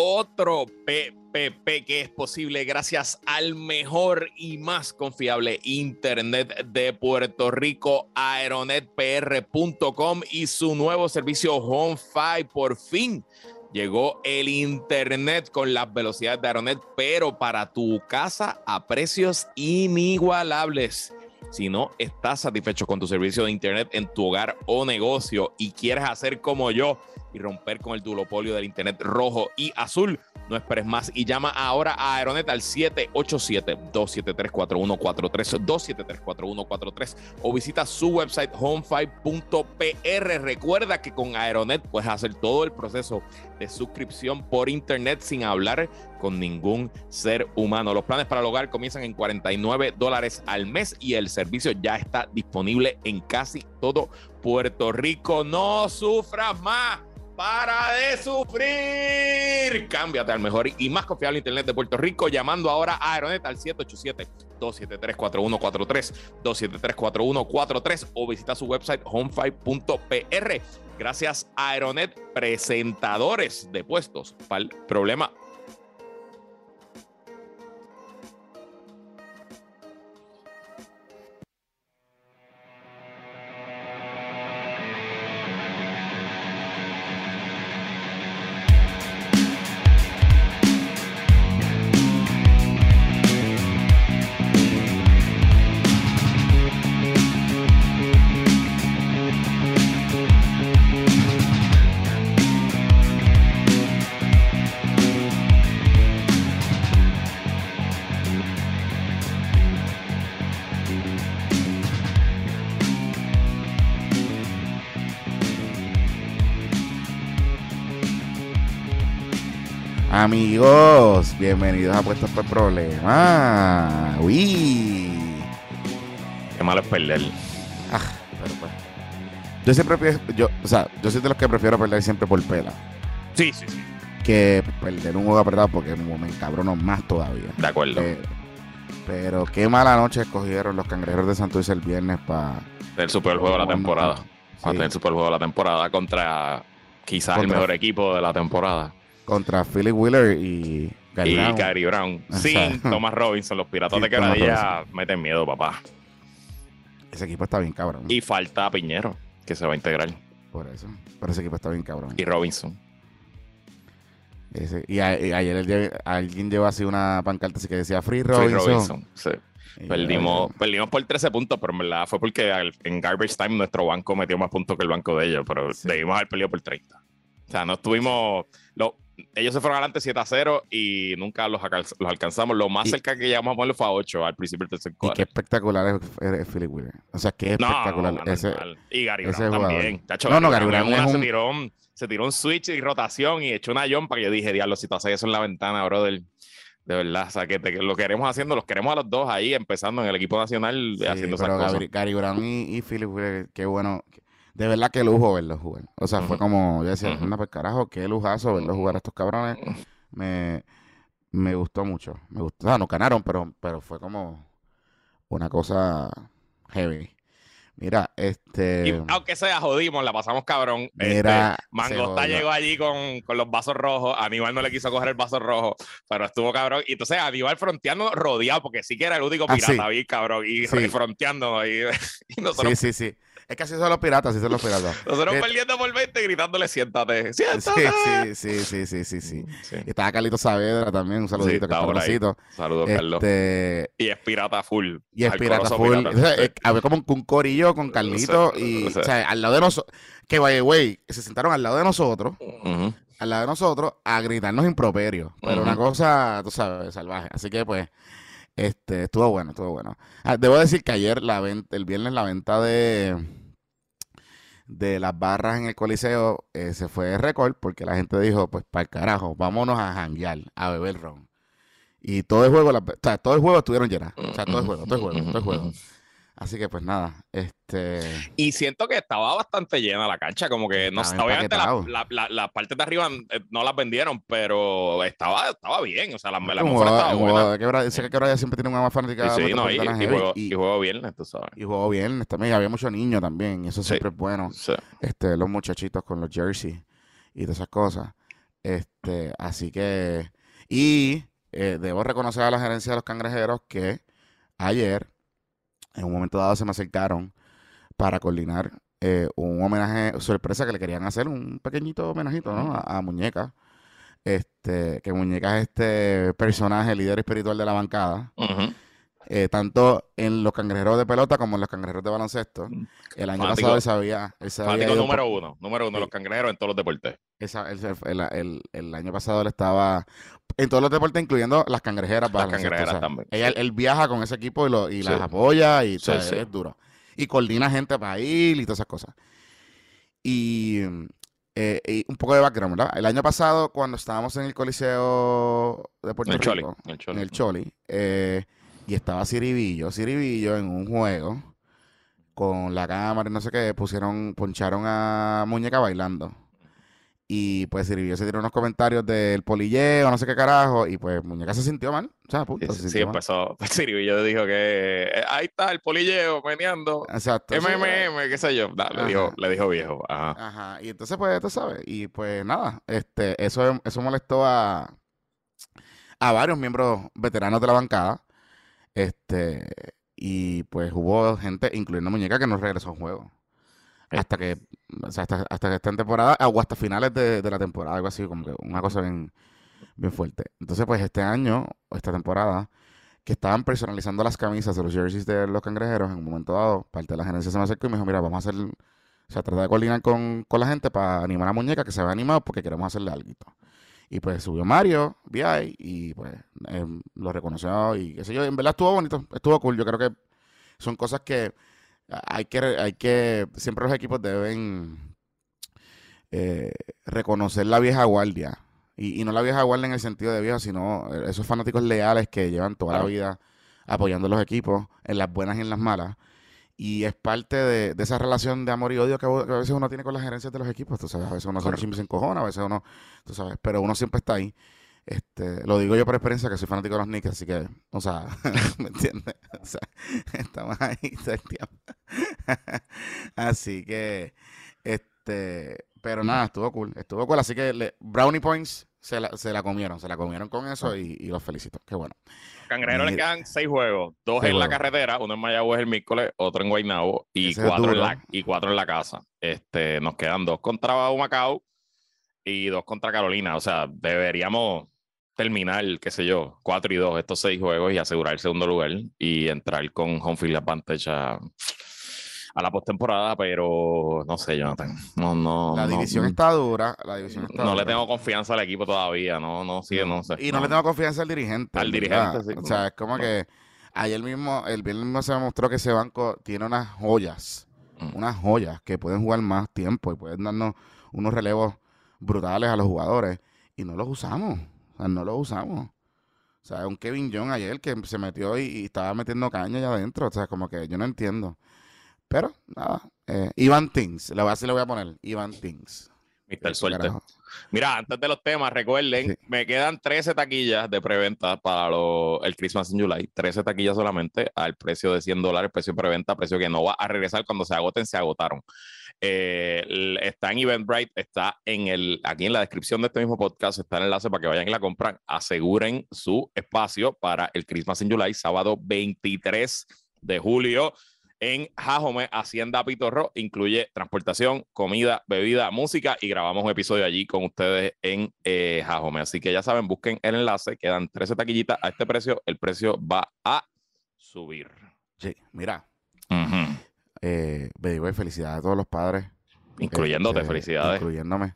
otro PPP que es posible gracias al mejor y más confiable Internet de Puerto Rico, aeronetpr.com y su nuevo servicio HomeFi. Por fin llegó el Internet con las velocidades de Aeronet, pero para tu casa a precios inigualables. Si no estás satisfecho con tu servicio de Internet en tu hogar o negocio y quieres hacer como yo y romper con el duopolio del Internet rojo y azul, no esperes más y llama ahora a Aeronet al 787-273-4143, 273-4143 o visita su website home5.pr. Recuerda que con Aeronet puedes hacer todo el proceso de suscripción por Internet sin hablar con ningún ser humano. Los planes para el hogar comienzan en 49 dólares al mes y el servicio ya está disponible en casi todo Puerto Rico. No sufras más para de sufrir. Cámbiate al mejor y más confiable Internet de Puerto Rico llamando ahora a Aeronet al 787-273-4143, 273-4143 o visita su website home5.pr. Gracias a Aeronet, presentadores de puestos para el problema Amigos, bienvenidos a Puestos por Problema. Uy. Qué malo es perder. Ah, pero pues. Yo siempre yo, o sea, yo soy de los que prefiero perder siempre por pela. Sí, sí, sí. Que perder un juego apretado porque me encabrono más todavía. De acuerdo. Pero, qué mala noche escogieron los cangrejeros de Santurce el viernes para. El super juego de la temporada. Para tener el super juego de la temporada contra quizás el mejor equipo de la temporada contra Philly Wheeler y Gary y Brown. Gary Brown. Sin Thomas Robinson. Los Piratas de Quebradilla meten miedo, papá. Ese equipo está bien cabrón. Y falta Piñero, que se va a integrar. Por eso. Pero ese equipo está bien cabrón. Y Robinson. y, ayer alguien llevó así una pancarta así que decía Free Robinson. Free Robinson, sí. Perdimos, perdimos por 13 puntos, pero en verdad fue porque en Garbage Time nuestro banco metió más puntos que el banco de ellos, pero debimos haber perdido por 30. O sea, no estuvimos. Lo, ellos se fueron adelante 7 a 0 y nunca los, los alcanzamos. Lo más cerca que llegamos a ponerlo fue a 8 al principio del tercer cuarto. Y qué espectacular es, Philip Wheeler. O sea, qué espectacular. No, ese, y Gary Brown también. no, no, Gary Brown, se, tiró un, se tiró un switch y rotación y echó una jump para que yo dije, diablo, si tú haces eso en la ventana, brother. De verdad, o sea, que lo queremos haciendo, los queremos a los dos ahí, empezando en el equipo nacional, haciendo esas cosas. Gary, Brown y, y Philip Wheeler, qué bueno de verdad que lujo verlo jugar. O sea, fue como, yo decía, uh pues carajo, qué lujazo verlo jugar a estos cabrones. Me, me gustó mucho. Me gustó. O sea, no ganaron, pero, pero fue como una cosa heavy. Mira, este. aunque sea jodimos, la pasamos cabrón. Mira. Este, Mangosta llegó allí con, con, los vasos rojos. Aníbal no le quiso coger el vaso rojo, pero estuvo cabrón. Y entonces Aníbal fronteando rodeado, porque sí que era el único ah, pirata, cabrón. Y, fronteando. Y, sí, sí, sí. Es que así son los piratas, así son los piratas. Nosotros eh, perdiendo por 20 gritándole siéntate. ¡Siéntate! Sí, sí, sí, sí, sí, sí. Estaba Carlito Saavedra también, un saludito, está Saludos, Carlos. Este, y es pirata full. Y es pirata full. había como un corillo con Carlito y, o sea, al lado de nosotros, que güey, se sentaron al lado de nosotros, al lado de nosotros, a gritarnos improperios. Pero una cosa, tú sabes, salvaje. Así que, pues, este, estuvo bueno, estuvo bueno. Ah, debo decir que ayer, la venta, el viernes, la venta de de las barras en el Coliseo se fue de récord porque la gente dijo, pues para el carajo, vámonos a janguear, a beber ron. Y todo el juego, sea, todo el juego estuvieron llenas. O sea, todo el juego, todo el juego, todo el juego. Así que pues nada, este... Y siento que estaba bastante llena la cancha, como que no obviamente las la, la, partes de arriba eh, no las vendieron, pero estaba, estaba bien, o sea, la, la mejor estaba buena. Dice que Quebra siempre tiene una más fanática. Sí, no, y, y, juego, y, juego viernes, tú sabes. Y juego viernes también, había muchos niños también, y eso siempre es bueno. Este, los muchachitos con los jerseys y todas esas cosas. Este, así que, y eh, debo reconocer a la gerencia de los cangrejeros que ayer, en un momento dado, se me acercaron para coordinar eh, un homenaje sorpresa que le querían hacer, un pequeñito homenajito, ¿no? A, Muñeca. Este, que Muñeca es este personaje, líder espiritual de la bancada. Eh, tanto en los cangrejeros de pelota como en los cangrejeros de baloncesto. Mm, el año pasado él sabía. número uno, número uno, los cangrejeros en todos los deportes. el, año pasado él estaba en todos los deportes, incluyendo las cangrejeras. Las cangrejeras también. Él, viaja con ese equipo y, lo, y las apoya y es duro. Y coordina gente para ir y todas esas cosas. Y, eh, un poco de background, ¿verdad? El año pasado, cuando estábamos en el Coliseo de Puerto Rico, en el Choli, eh, y estaba Ciribillo, Ciribillo en un juego con la cámara y no sé qué, pusieron, poncharon a Muñeca bailando. Y pues Ciribillo se tiró unos comentarios del polilleo, no sé qué carajo, y pues Muñeca se sintió mal. O sea, sí, sí empezó. Ciribillo dijo que eh, ahí está el polilleo meneando. Exacto. MMM, qué sé yo. le, dijo, le dijo viejo. Ajá. Ajá. Y entonces, pues, tú sabes. Y pues nada, este, eso, eso molestó a, a varios miembros veteranos de la bancada. Este, y pues hubo gente, incluyendo Muñeca, que no regresó al juego. Hasta que, o sea, hasta, hasta que esta temporada, o hasta finales de, la temporada, algo así, como que una cosa bien, bien fuerte. Entonces, pues este año, o esta temporada, que estaban personalizando las camisas de los jerseys de los cangrejeros, en un momento dado, parte de la gerencia se me acercó y me dijo, mira, vamos a hacer, o sea, tratar de coordinar con, con la gente para animar a Muñeca, que se vea animado porque queremos hacerle algo. Y pues subió Mario, VI, y pues em, lo reconoció y qué sé yo. En verdad estuvo bonito, estuvo cool. Yo creo que son cosas que hay que, hay que siempre los equipos deben eh, reconocer la vieja guardia. Y, no la vieja guardia en el sentido de vieja, sino esos fanáticos leales que llevan toda la vida apoyando a los equipos en las buenas y en las malas. Y es parte de, esa relación de amor y odio que, a veces uno tiene con las gerencias de los equipos. Tú sabes, a veces uno se encojona, a veces uno, tú sabes, pero uno siempre está ahí. Este, lo digo yo por experiencia que soy fanático de los Knicks, así que, o sea, ¿me entiendes? O sea, estamos ahí todo el tiempo. así que, este, pero nada, estuvo cool, estuvo cool. Así que Brownie Points se la, se la comieron, se la comieron con eso y, y los felicito. Qué bueno. Cangrejeros le quedan seis juegos, dos en la carretera, uno en Mayagüez el miércoles, otro en Guaynabo y cuatro en, la, y cuatro en la casa. Este, nos quedan dos contra Macao y dos contra Carolina. O sea, deberíamos terminar, qué sé yo, cuatro y dos estos seis juegos y asegurar el segundo lugar y entrar con home field advantage a a la postemporada, pero no sé, Jonathan. No, no, la división está dura. La división está no le tengo confianza al equipo todavía, no, no, sí, no sé. Y no, le tengo confianza al dirigente. Al dirigente, sí. O sea, es como que ayer mismo, el viernes mismo se demostró que ese banco tiene unas joyas, mm. unas joyas que pueden jugar más tiempo y pueden darnos unos relevos brutales a los jugadores y no los usamos. Sea, no los usamos. O sea, un Kevin John ayer que se metió y, y estaba metiendo caña allá adentro. O sea, como que yo no entiendo. Pero, nada. Eh, Ivan Things. Le voy a, le voy a poner Ivan Things. Mr. Suerte. Mira, antes de los temas, recuerden, me quedan 13 taquillas de preventa para el Christmas in July. 13 taquillas solamente al precio de 100 dólares, precio de preventa, precio que no va a regresar cuando se agoten, se agotaron. Eh, está en Eventbrite, está en el, aquí en la descripción de este mismo podcast, está el enlace para que vayan y la compran. Aseguren su espacio para el Christmas in July, sábado 23 de julio en Jajome, Hacienda Pitorro. Incluye transportación, comida, bebida, música y grabamos un episodio allí con ustedes en eh, Jajome. Así que ya saben, busquen el enlace, quedan 13 taquillitas a este precio. El precio va a subir. Sí, mira. Eh, felicidades a todos los padres. Incluyéndote, este, felicidades. Incluyéndome.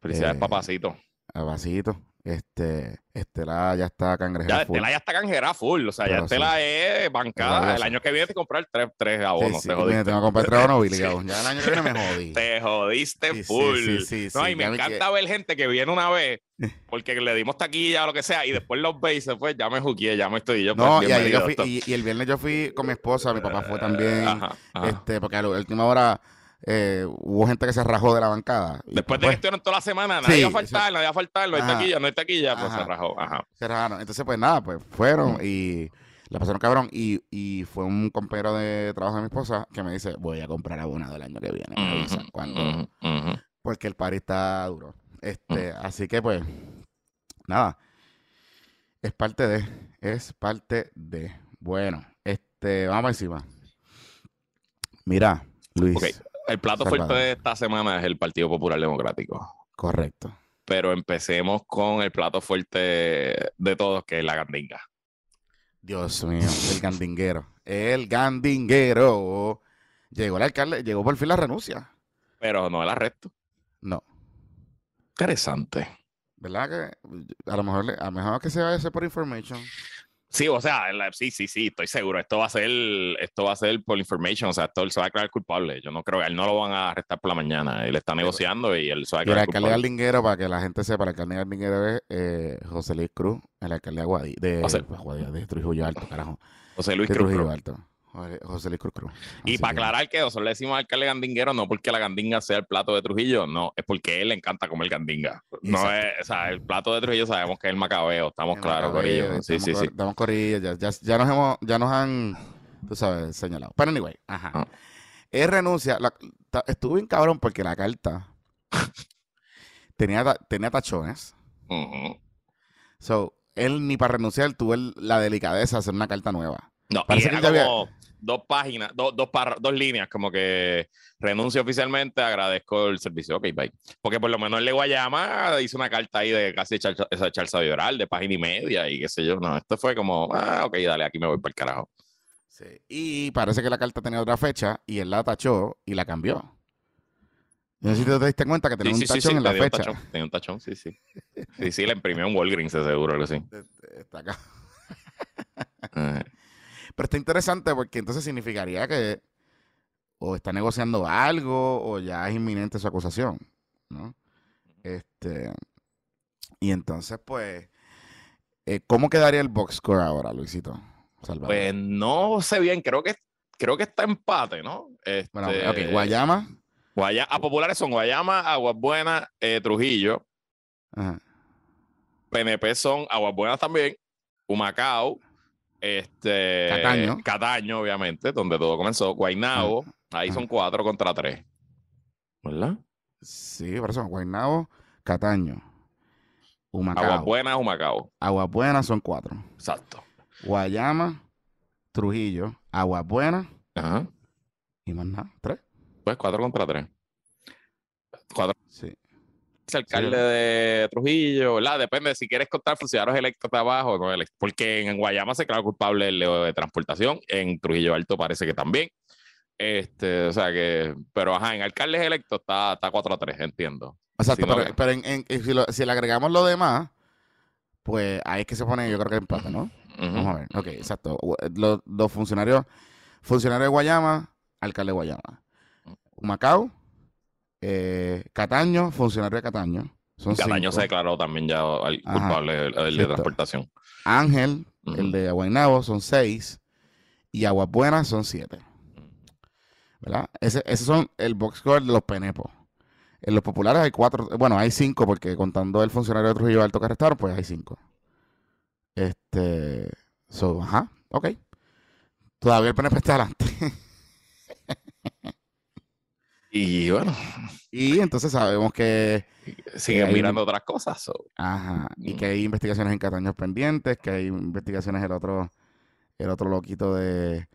Felicidades, eh, papacito. Papacito. Este, Estela ya está cangrejera ya, full. Estela ya está cangrejera full. O sea, ya Estela es bancada. El año que viene te comprar tres, tres abonos. te jodiste. tengo que comprar tres abonos obligados. Ya el año que viene me jodí. te jodiste full. no, y me encanta ver gente que viene una vez porque le dimos taquilla o lo que sea y después los ve y se fue. Ya me juqué, ya me estoy yo. No, pues, y, yo fui, y, el viernes yo fui con mi esposa. Mi papá fue también. Este, porque a la última hora eh, hubo gente que se rajó de la bancada. Después de que estuvieron toda la semana, nadie iba a faltar, nadie iba a faltar, no hay taquilla, no hay taquilla, pues se rajó. Ajá. Se rajaron. Entonces, pues nada, pues fueron y la pasaron cabrón. Y, y fue un compañero de trabajo de mi esposa que me dice: Voy a comprar abonado el año que viene. Me cuando. Porque el party está duro. Este, así que pues, nada. Es parte de, es parte de. Bueno, este, vamos encima. Mira, Luis. El plato fuerte de esta semana es el Partido Popular Democrático. Correcto. Pero empecemos con el plato fuerte de todos, que es la gandinga. Dios mío, el gandinguero. El gandinguero. Llegó el alcalde, llegó por fin la renuncia. Pero no el arresto. No. Interesante. ¿Verdad que a lo mejor, a lo mejor que se vaya a hacer por information? Sí, o sea, sí, sí, sí, estoy seguro. Esto va a ser, esto va a ser por information, o sea, esto él se va a declarar culpable. Yo no creo, él no lo van a arrestar por la mañana. Él está negociando y él se va a declarar el alcalde Galdinguero, para que la gente sepa, el alcalde Galdinguero es eh, José Luis Cruz, el alcalde de Guadí, de, de, Trujillo Alto, carajo. José Luis Cruz. Trujillo Alto. José Luis Cruz. Y para aclarar que nosotros le decimos alcalde gandinguero no porque la gandinga sea el plato de Trujillo, no, es porque él le encanta comer gandinga. No es, o sea, el plato de Trujillo sabemos que es el macabeo, estamos claros, Corillo. Sí, sí, sí. Estamos corridos, ya, ya, ya, nos hemos, ya nos han, tú sabes, señalado. Pero anyway, ajá. Ah. Él renuncia, estuvo bien cabrón porque la carta tenía, tenía tachones. So, él ni para renunciar tuvo la delicadeza de hacer una carta nueva. No, Parece que ya como, dos páginas, dos, dos, dos líneas, como que renuncio oficialmente, agradezco el servicio. Ok, bye. Porque por lo menos el de Guayama hizo una carta ahí de casi esa charza oral de página y media y qué sé yo. No, esto fue como, ah, ok, dale, aquí me voy para el carajo. Sí. Y parece que la carta tenía otra fecha y él la tachó y la cambió. No sé si te diste cuenta que tenía un tachón en la fecha. tenía un tachón, sí, sí. Sí, sí, le imprimió un Walgreens, seguro, algo así. Está acá. Pero está interesante porque entonces significaría que o está negociando algo o ya es inminente su acusación, ¿no? Este, y entonces, pues, eh, ¿cómo quedaría el box score ahora, Luisito? Pues no sé bien, creo que creo que está empate, ¿no? bueno, ok, este, Guayama. Guayama, a populares son Guayama, Aguas Buenas, eh, Trujillo. Ajá. PNP son Aguas Buenas también, Humacao, este, Cataño. Cataño, obviamente, donde todo comenzó. Guaynabo, ahí son cuatro contra tres. ¿Verdad? Sí, por eso, Guaynabo, Cataño. Humacao. Aguas Buenas, Humacao. Aguas Buenas son cuatro. Exacto. Guayama, Trujillo, Aguas Buenas. Ajá. Y más nada, tres. Pues cuatro contra tres. Cuatro. Sí alcalde de Trujillo, ¿verdad? Depende si quieres contar funcionarios electos de abajo, no porque en Guayama se claro culpable el de transportación, en Trujillo Alto parece que también. Este, o sea que, pero ajá, en alcaldes electos está, está 4 a 3, entiendo. Exacto, pero, en, si, le agregamos lo demás, pues ahí es que se pone, yo creo que empate, ¿no? Vamos a ver, ok, exacto. Los, dos funcionarios, funcionario de Guayama, alcalde de Guayama. Macao, eh, Cataño, funcionario de Cataño. Cataño se declaró también ya culpable del de transportación. Ángel, el de Aguaynabo, son seis. Y Aguas Buenas son siete. ¿Verdad? Ese, esos son el box score de los penepos. En los populares hay cuatro, bueno, hay cinco, porque contando el funcionario de Trujillo Alto que arrestaron, pues hay cinco. Este. So, ajá, ok. Todavía el PNP está adelante. Y bueno. Y entonces sabemos que. Siguen mirando otras cosas. Ajá. Y que hay investigaciones en Cataños pendientes, que hay investigaciones el otro, el otro loquito de.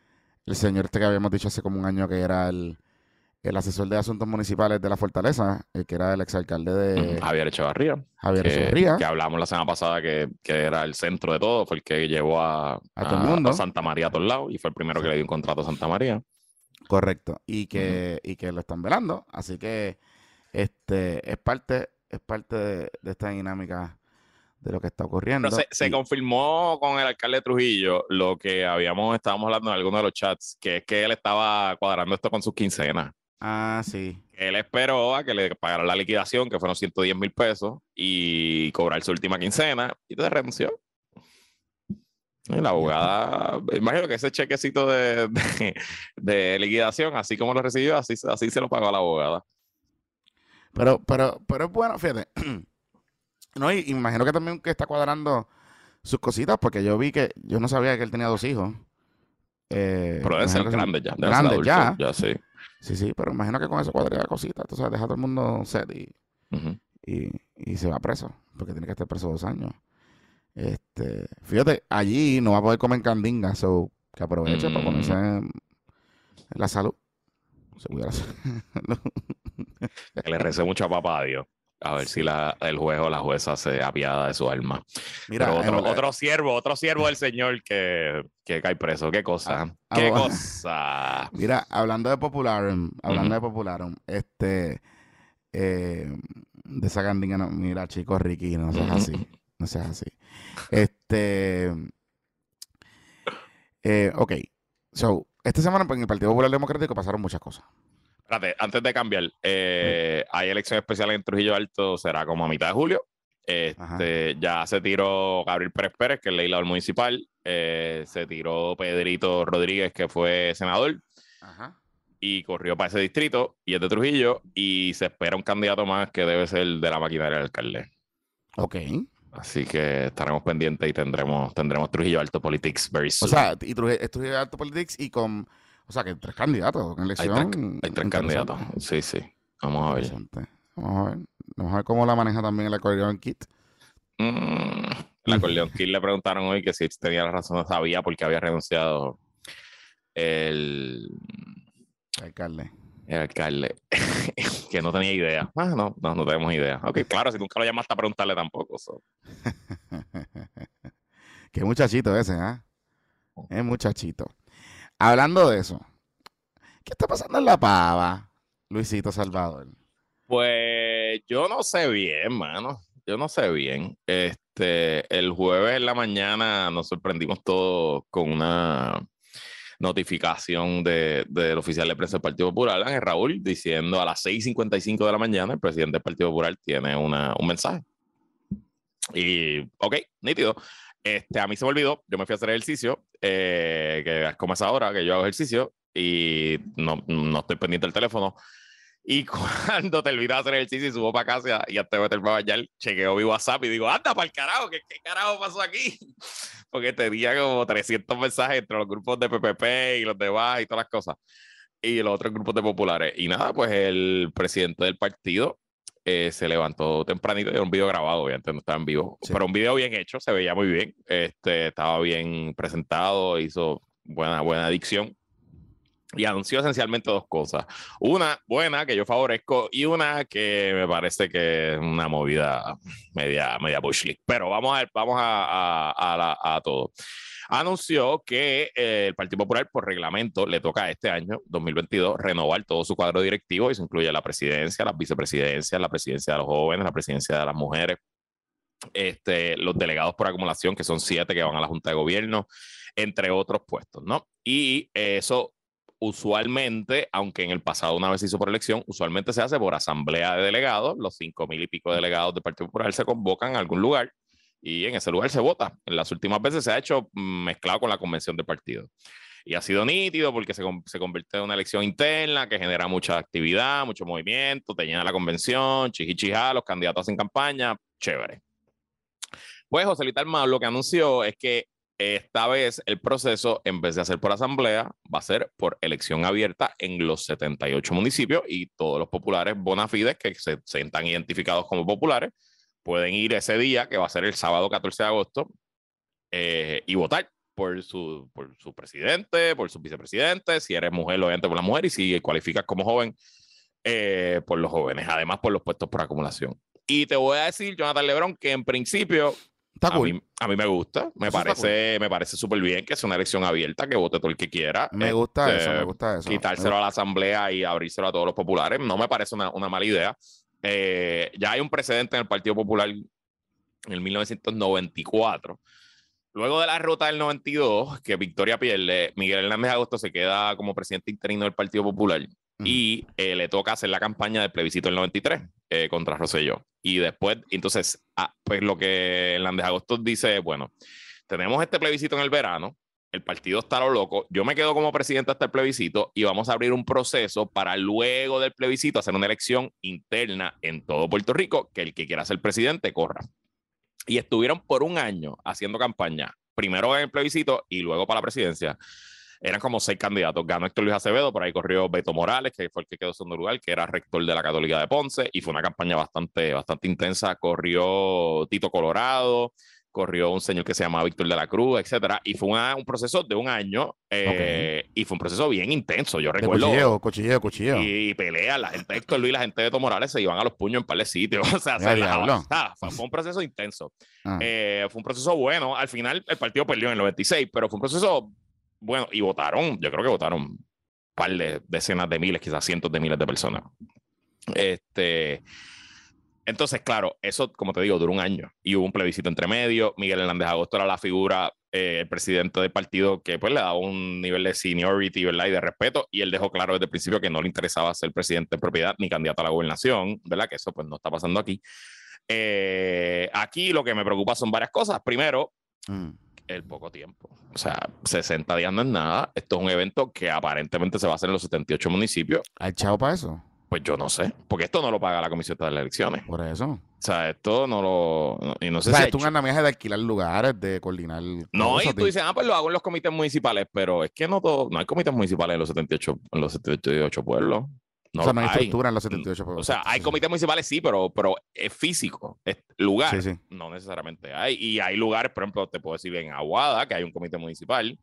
El señor este que habíamos dicho hace como un año que era el, el asesor de asuntos municipales de la Fortaleza, el que era el exalcalde de. Javier Echevarría. Javier que, Echevarría. Que hablamos la semana pasada que, que, era el centro de todo, fue el que llevó a, a, Santa María a todos lados y fue el primero que le dio un contrato a Santa María. Correcto. Y que, y que lo están velando. Así que este es parte, es parte de, esta dinámica de lo que está ocurriendo. se, confirmó con el alcalde Trujillo lo que habíamos, estábamos hablando en alguno de los chats, que es que él estaba cuadrando esto con sus quincenas. Ah, sí. Él esperó a que le pagara la liquidación, que fueron 110 mil pesos, y cobrar su última quincena, y entonces renunció. La abogada, imagino que ese chequecito de, de, liquidación, así como lo recibió, así, así se lo pagó a la abogada. Pero, pero, pero es bueno, fíjate. No, y imagino que también que está cuadrando sus cositas, porque yo vi que yo no sabía que él tenía dos hijos. Eh, pero debe ser grande ya. Grande ya. Ya, sí. Sí, sí, pero imagino que con eso cuadraría cositas. Tú sabes, deja a todo el mundo set y, y, y se va preso, porque tiene que estar preso dos años. Este, fíjate, allí no va a poder comer candinga, so que aproveche para ponerse mm. en, la salud. Se que le recé mucho a papá a Dios. A ver si la, el juez o la jueza se apiada de su alma. Mira, otro, otro siervo, otro siervo del Señor que, que cae preso. Qué cosa. Ah, ah, qué cosa. Mira, hablando de Popular, hablando de Popular, este eh, de esa candinga, mira, chicos, Ricky, no seas así. No seas así. Este. Eh, ok. So, esta semana pues, en el Partido Popular Democrático pasaron muchas cosas antes de cambiar, eh, hay elección especial en Trujillo Alto, será como a mitad de julio. Este, ya se tiró Gabriel Pérez Pérez, que es el legislador municipal. Eh, se tiró Pedrito Rodríguez, que fue senador. Y corrió para ese distrito, y es de Trujillo. Y se espera un candidato más que debe ser de la maquinaria del alcalde. Ok. Así que estaremos pendientes y tendremos, tendremos Trujillo Alto Politics very soon. O sea, y Trujillo Alto Politics y con o sea, que tres candidatos en elección. Hay tres, candidatos. Sí, sí. Vamos a ver. Vamos a ver. Vamos a ver cómo la maneja también el acordeón kit. Mm, el acordeón kit le preguntaron hoy que si tenía la razón, no sabía porque había renunciado el, alcalde. El alcalde. que no tenía idea. Ah, no, no, no tenemos idea. Ok, claro, si nunca lo llamaste a preguntarle tampoco. Qué muchachito ese, ¿ah? ¿eh? Es muchachito. Hablando de eso, ¿qué está pasando en la pava, Luisito Salvador? Pues yo no sé bien, mano. Yo no sé bien. Este, el jueves en la mañana nos sorprendimos todos con una notificación de, del oficial de prensa del Partido Popular, Ángel Raúl, diciendo a las 6:55 de la mañana el presidente del Partido Popular tiene una, un mensaje. Y, ok, nítido. Este, a mí se me olvidó, yo me fui a hacer ejercicio, eh, que es como es ahora que yo hago ejercicio y no, no estoy pendiente del teléfono. Y cuando te olvidas hacer ejercicio y subo para casa y antes de meterme a bañar, chequeo mi WhatsApp y digo, anda para el carajo, ¿qué, ¿qué, carajo pasó aquí? Porque tenía como 300 mensajes entre los grupos de PPP y los de y todas las cosas. Y los otros grupos de populares. Y nada, pues el presidente del partido eh, se levantó tempranito y era un video grabado, obviamente no estaba en vivo, pero un video bien hecho, se veía muy bien, este, estaba bien presentado, hizo buena, buena dicción y anunció esencialmente dos cosas. Una buena que yo favorezco y una que me parece que es una movida media, media bush Pero vamos a vamos a, a, todo anunció que eh, el Partido Popular, por reglamento, le toca este año, 2022, renovar todo su cuadro directivo y se incluye la presidencia, la vicepresidencia, la presidencia de los jóvenes, la presidencia de las mujeres, este, los delegados por acumulación, que son siete que van a la Junta de Gobierno, entre otros puestos, ¿no? Y eso usualmente, aunque en el pasado una vez se hizo por elección, usualmente se hace por asamblea de delegados, los cinco mil y pico delegados del Partido Popular se convocan a algún lugar y en ese lugar se vota. En las últimas veces se ha hecho mezclado con la convención del partido. Y ha sido nítido porque se, se convierte en una elección interna que genera mucha actividad, mucho movimiento, te llena la convención, chichichija, los candidatos hacen campaña, chévere. Pues José Lital lo que anunció es que esta vez el proceso, en vez de hacer por asamblea, va a ser por elección abierta en los 78 municipios y todos los populares bona fides que se sientan identificados como populares pueden ir ese día, que va a ser el sábado 14 de agosto, eh, y votar por su, presidente, por su vicepresidente, si eres mujer, lo obviamente por la mujer, y si cualificas como joven, eh, por los jóvenes, además por los puestos por acumulación. Y te voy a decir, Jonathan Lebron, que en principio a, mí, a, mí, me gusta, me parece, me parece súper bien que sea una elección abierta, que vote todo el que quiera. Me gusta eso, me este, gusta eso. Quitárselo a la asamblea y abrírselo a todos los populares, no me parece una, una mala idea. Eh, ya hay un precedente en el Partido Popular en el 1994. Luego de la ruta del 92, que Victoria pierde, Miguel Hernández Agosto se queda como presidente interino del Partido Popular y eh, le toca hacer la campaña del plebiscito del 93 eh, contra Rosselló. Y después, entonces, ah, pues lo que Hernández Agosto dice es, bueno, tenemos este plebiscito en el verano, el partido está lo loco, yo me quedo como presidente hasta el plebiscito y vamos a abrir un proceso para luego del plebiscito hacer una elección interna en todo Puerto Rico, que el que quiera ser presidente corra. Y estuvieron por un año haciendo campaña, primero en el plebiscito y luego para la presidencia. Eran como seis candidatos. Ganó Héctor Luis Acevedo, por ahí corrió Beto Morales, que fue el que quedó en segundo lugar, que era rector de la Católica de Ponce, y fue una campaña bastante, bastante intensa. Corrió Tito Colorado, corrió un señor que se llamaba Víctor de la Cruz, etcétera, y fue un proceso de un año eh, y fue un proceso bien intenso. Yo recuerdo. Cuchilleo, cuchilleo, cuchilleo. Y, pelea, la gente de Héctor Luis, la gente de Tomorales Morales se iban a los puños en par de sitios. O sea, se fue, un proceso intenso. Ah. Eh, fue un proceso bueno. Al final, el partido perdió en el 96, pero fue un proceso bueno y votaron. Yo creo que votaron un par de decenas de miles, quizás cientos de miles de personas. Este. Entonces, claro, eso, como te digo, duró un año y hubo un plebiscito entre medio. Miguel Hernández Agosto era la figura, eh, el presidente del partido, que pues le daba un nivel de seniority ¿verdad? y de respeto. Y él dejó claro desde el principio que no le interesaba ser presidente de propiedad ni candidato a la gobernación, ¿verdad? Que eso pues no está pasando aquí. Eh, aquí lo que me preocupa son varias cosas. Primero, mm. El poco tiempo. O sea, 60 días no es nada. Esto es un evento que aparentemente se va a hacer en los 78 municipios. ¿Hay chavo para eso? Pues yo no sé, porque esto no lo paga la Comisión de las Elecciones. Por eso. O sea, esto no lo. y no sé o sea, si. tú un andamiaje de alquilar lugares, de coordinar. No, y tú dices, ah, pues lo hago en los comités municipales, pero es que no todo, no hay comités municipales en los 78, en los 78 pueblos. No o sea, no hay estructura en los 78 pueblos. O sea, hay comités municipales, sí, pero, pero es físico. Es lugar. Sí. No necesariamente hay. Y hay lugares, por ejemplo, te puedo decir en Aguada, que hay un comité municipal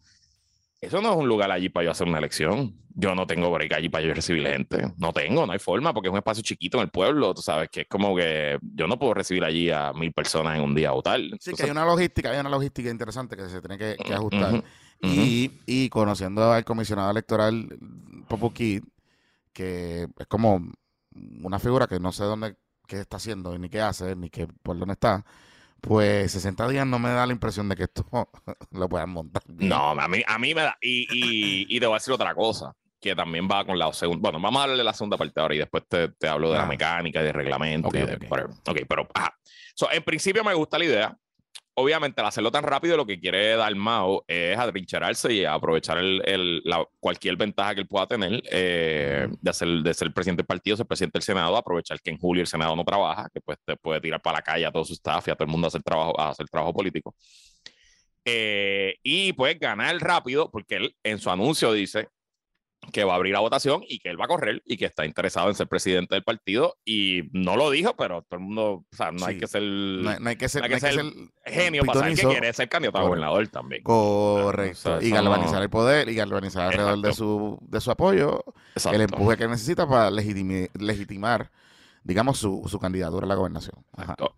eso no es un lugar allí para yo hacer una elección. Yo no tengo break allí para yo recibir gente. No tengo, no hay forma, porque es un espacio chiquito en el pueblo, tú sabes, que es como que yo no puedo recibir allí a mil personas en un día o tal. Sí, que hay una logística, hay una logística interesante que se tiene que, ajustar. y, y, conociendo al comisionado electoral Popo Kid, que es como una figura que no sé dónde qué está haciendo, ni qué hace, ni qué, por dónde está pues 60 días no me da la impresión de que esto lo puedan montar. No, a mí, a mí me da. Y, y, y, te voy a decir otra cosa, que también va con la segunda. Bueno, vamos a hablar de la segunda parte ahora y después te, te hablo de la mecánica y de reglamento. y de, ok, pero ajá. en principio me gusta la idea obviamente, al hacerlo tan rápido, lo que quiere Dalmao es atrincherarse y aprovechar el, cualquier ventaja que él pueda tener eh, de, ser, de ser presidente del partido, ser presidente del Senado, aprovechar que en julio el Senado no trabaja, que pues te puede tirar para la calle a todo su staff y a todo el mundo a hacer trabajo, a hacer trabajo político. Eh, y pues ganar rápido, porque él en su anuncio dice que va a abrir la votación y que él va a correr y que está interesado en ser presidente del partido. Y no lo dijo, pero todo el mundo, o sea, no hay que ser no, hay que ser, genio para saber que quiere ser candidato a gobernador también. Correcto. y galvanizar el poder y galvanizar alrededor de su, de su apoyo el empuje que necesita para legitimar, digamos, su, su candidatura a la gobernación.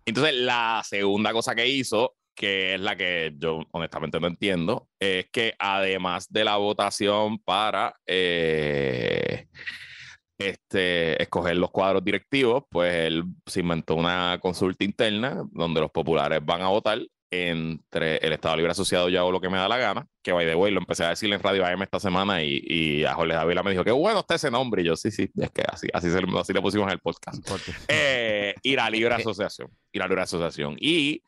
Entonces, la segunda cosa que hizo que es la que yo honestamente no entiendo, es que además de la votación para eh, este, escoger los cuadros directivos, pues él se inventó una consulta interna donde los populares van a votar entre el Estado Libre Asociado y hago lo que me da la gana, que by the way lo empecé a decir en Radio AM esta semana y, y a Jorge me dijo, qué bueno está ese nombre, y yo sí, sí, es que así, así, se, así le pusimos en el podcast. Eh, y la Libre Asociación, y la Libre Asociación. Y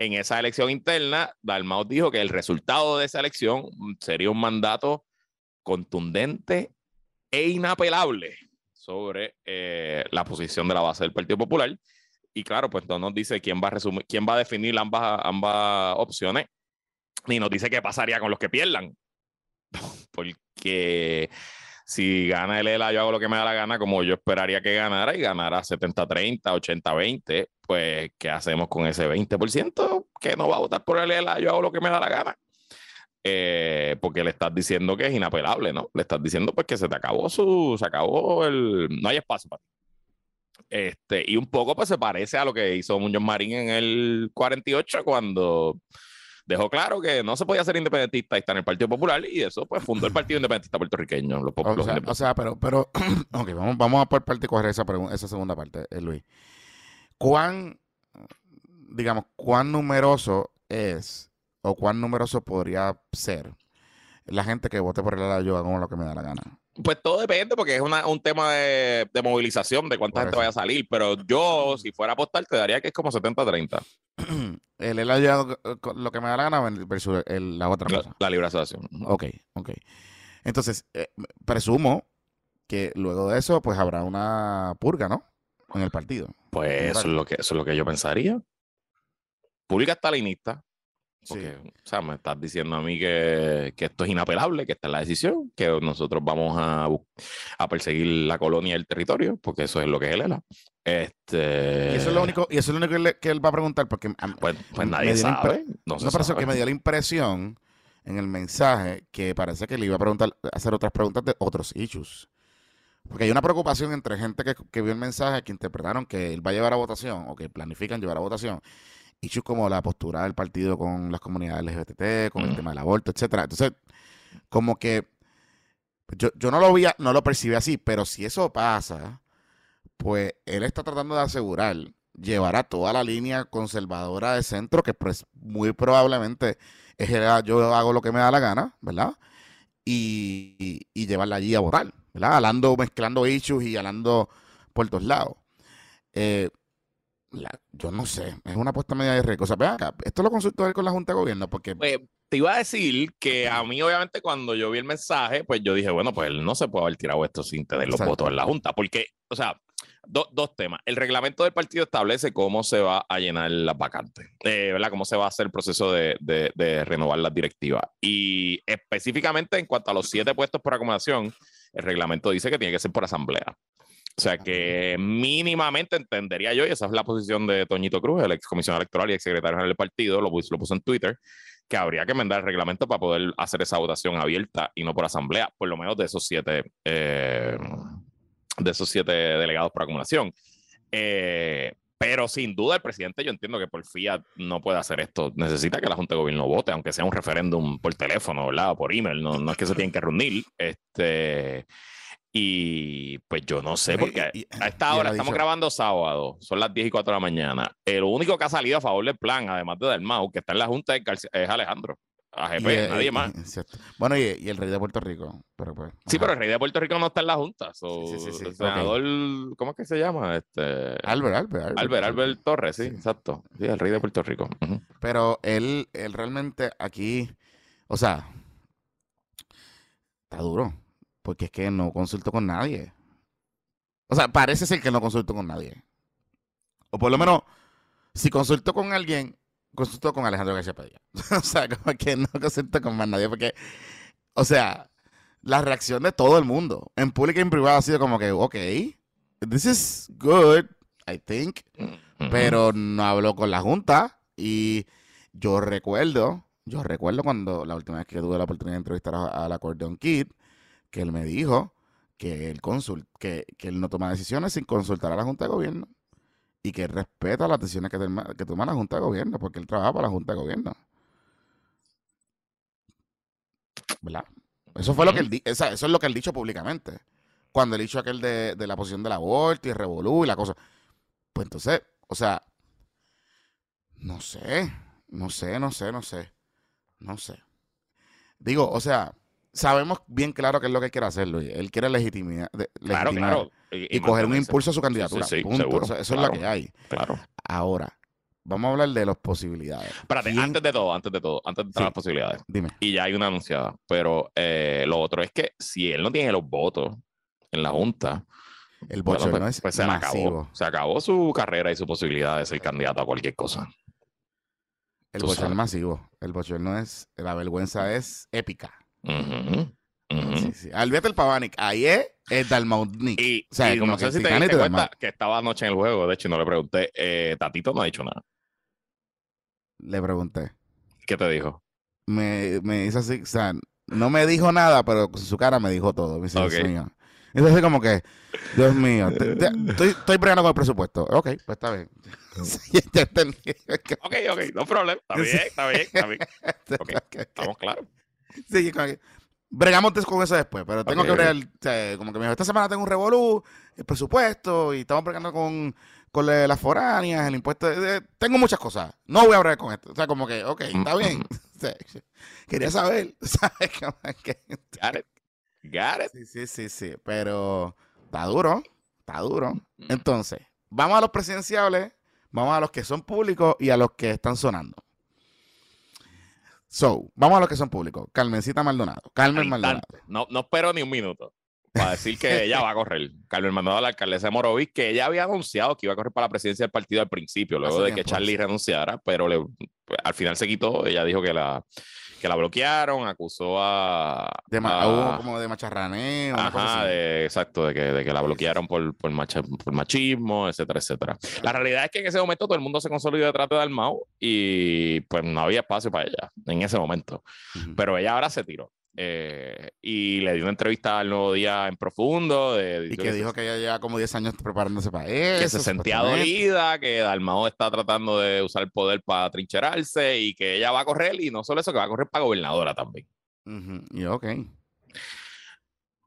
en esa elección interna, Dalmau dijo que el resultado de esa elección sería un mandato contundente e inapelable sobre eh, la posición de la base del Partido Popular. Y claro, pues no nos dice quién va a resumir, quién va a definir ambas, ambas opciones, ni nos dice qué pasaría con los que pierdan. Porque si gana el ELA, yo hago lo que me da la gana, como yo esperaría que ganara y ganara 70-30, 80-20, pues, ¿qué hacemos con ese 20% que no va a votar por el ELA? Yo hago lo que me da la gana. Eh, porque le estás diciendo que es inapelable, ¿no? Le estás diciendo pues que se te acabó su, se acabó el, no hay espacio para ti. Este, y un poco pues se parece a lo que hizo Muñoz Marín en el 48 cuando dejó claro que no se podía ser independentista y estar en el Partido Popular y eso pues fundó el Partido Independentista puertorriqueño. Los o, sea, o, sea, pero, pero ok, vamos, vamos a por parte coger esa, esa segunda parte, eh, Luis. ¿Cuán, digamos, cuán numeroso es o cuán numeroso podría ser la gente que vote por el yoga como lo que me da la gana? Pues todo depende, porque es una, un tema de, de, movilización, de cuánta gente vaya a salir. Pero yo, si fuera a apostar, te daría que es como 70-30. el él lo que me da la gana versus la otra la, cosa. La libre asociación. Ok, ok. Entonces, eh, presumo que luego de eso, pues habrá una purga, ¿no? En el partido. Pues eso es, lo que, eso es lo que yo pensaría. Pública stalinista, Porque, o sea, me estás diciendo a mí que, que, esto es inapelable, que esta es la decisión, que nosotros vamos a, a perseguir la colonia y el territorio, porque eso es lo que es el ELA. Este... Y eso es lo único, y eso es lo único que, él, va a preguntar, porque pues, pues nadie sabe. No, no parece que me dio la impresión en el mensaje que parece que le iba a preguntar, hacer otras preguntas de otros issues. Porque hay una preocupación entre gente que, que vio el mensaje, que interpretaron que él va a llevar a votación o que planifican llevar a votación issues como la postura del partido con las comunidades LGBT, con el tema del aborto, etcétera. Entonces, como que yo, yo no lo vi, no lo percibí así, pero si eso pasa, pues él está tratando de asegurar llevar a toda la línea conservadora de centro, que pues muy probablemente es yo hago lo que me da la gana, ¿verdad? Y, y, llevarla allí a votar, ¿verdad? Hablando, mezclando issues y hablando por todos lados. Eh, yo no sé, es una apuesta media de riesgo. O sea, acá, esto lo consultó él con la Junta de Gobierno porque... Pues, te iba a decir que a mí, obviamente, cuando yo vi el mensaje, pues yo dije, bueno, pues él no se puede haber tirado esto sin tener los votos en la Junta, porque, o sea, dos temas. El reglamento del partido establece cómo se va a llenar las vacantes, eh, ¿verdad? Cómo se va a hacer el proceso de, de, de renovar las directivas. Y específicamente en cuanto a los siete puestos por acomodación, el reglamento dice que tiene que ser por asamblea. O sea que mínimamente entendería yo, y esa es la posición de Toñito Cruz, el ex comisión electoral y ex secretario general del partido, lo, lo puso en Twitter, que habría que enmendar el reglamento para poder hacer esa votación abierta y no por asamblea, por lo menos de esos siete, eh, de esos siete delegados por acumulación. Eh, pero sin duda el presidente, yo entiendo que por FIA no puede hacer esto. Necesita que la Junta de Gobierno vote, aunque sea un referéndum por teléfono, ¿verdad? O por email. No, no es que se tienen que reunir. Este, y pues yo no sé, porque a esta hora estamos grabando sábado, son las 10 y 4 de la mañana. El único que ha salido a favor del plan, además de Dalmau, que está en la Junta, es Alejandro. AGP, nadie más. bueno, y, el rey de Puerto Rico. Pero pues, sí, pero el rey de Puerto Rico no está en la Junta. el senador, ¿cómo es que se llama? Este... Albert, Albert, Albert. Albert, Torres, sí, exacto. Sí, el rey de Puerto Rico. Pero él, él realmente aquí, o sea, está duro porque es que no consulto con nadie. O sea, parece ser que no consulto con nadie. O por lo menos, si consulto con alguien, consulto con Alejandro García Padilla. o sea, como que no consulto con más nadie, porque, o sea, la reacción de todo el mundo, en público y en privado, ha sido como que, ok, this is good, I think, pero no habló con la Junta y yo recuerdo, yo recuerdo cuando la última vez que tuve la oportunidad de entrevistar a, la Cordon Kid, que él me dijo que él, consult, que, él no toma decisiones sin consultar a la Junta de Gobierno y que respeta las decisiones que, que toma la Junta de Gobierno, porque él trabaja para la Junta de Gobierno. ¿Verdad? Eso fue lo que él eso es lo que él dicho públicamente. Cuando él dicho aquel de, de la posición del aborto y revolú y la cosa. Pues entonces, o sea, no sé, no sé, no sé, no sé, no sé. Digo, o sea, sabemos bien claro qué es lo que él quiere hacer, Luis. Él quiere legitimidad, claro, claro. Y, coger un impulso a su candidatura. Sí, punto. eso, es lo que hay. Claro. Ahora, vamos a hablar de las posibilidades. Espérate, antes de todo, antes de todo, antes de las posibilidades. Dime. Y ya hay una anunciada. Pero eh, lo otro es que si él no tiene los votos en la Junta, el bochorno pues, es pues se Acabó, se acabó su carrera y su posibilidad de ser candidato a cualquier cosa. El bochorno es masivo. El bochorno es, la vergüenza es épica. Sí, sí. el Pavanic, ahí es el Dalmautnik. Y, o sea, como no sé si te diste cuenta que estaba anoche en el juego, de hecho no le pregunté, eh, Tatito no ha dicho nada. Le pregunté. ¿Qué te dijo? Me, me dice así, o sea, no me dijo nada, pero con su cara me dijo todo. Me dice, okay. Entonces como que, Dios mío, estoy, estoy bregando con el presupuesto. Ok, pues está bien. ok, ok, no problema. Está bien, está bien, está bien. Okay, estamos claros. Sí, bregamos con eso después, pero tengo que bregar, como que me dijo, esta semana tengo un revolú, el presupuesto, y estamos bregando con, con las foráneas, el impuesto, tengo muchas cosas, no voy a bregar con esto, o sea, como que, ok, está bien, quería saber, ¿sabes? Got it. Got it. Sí, sí, sí, sí, pero está duro, está duro. Entonces, vamos a los presidenciables, vamos a los que son públicos y a los que están sonando. So, vamos a los que son públicos. Carmencita Maldonado. Carmen Maldonado. No, no espero ni un minuto para decir que ella va a correr. Carmen Maldonado, la alcaldesa de Morovis, que ella había anunciado que iba a correr para la presidencia del partido al principio, luego de que Charlie renunciara, pero le, al final se quitó. Ella dijo que la, que la bloquearon, acusó a. De como de macharraneo. Ajá, exacto, de que, de que la bloquearon por, por, por, machismo, etcétera, etcétera. La realidad es que en ese momento todo el mundo se consolidó detrás de Dalmau y pues no había espacio para ella en ese momento. Pero ella ahora se tiró. Eh, y le dio una entrevista al nuevo día en profundo. y que, dijo que ella lleva como 10 años preparándose para eso. Que se sentía dolida, que Dalmao está tratando de usar el poder para trincherarse y que ella va a correr y no solo eso, que va a correr para gobernadora también. Y ok.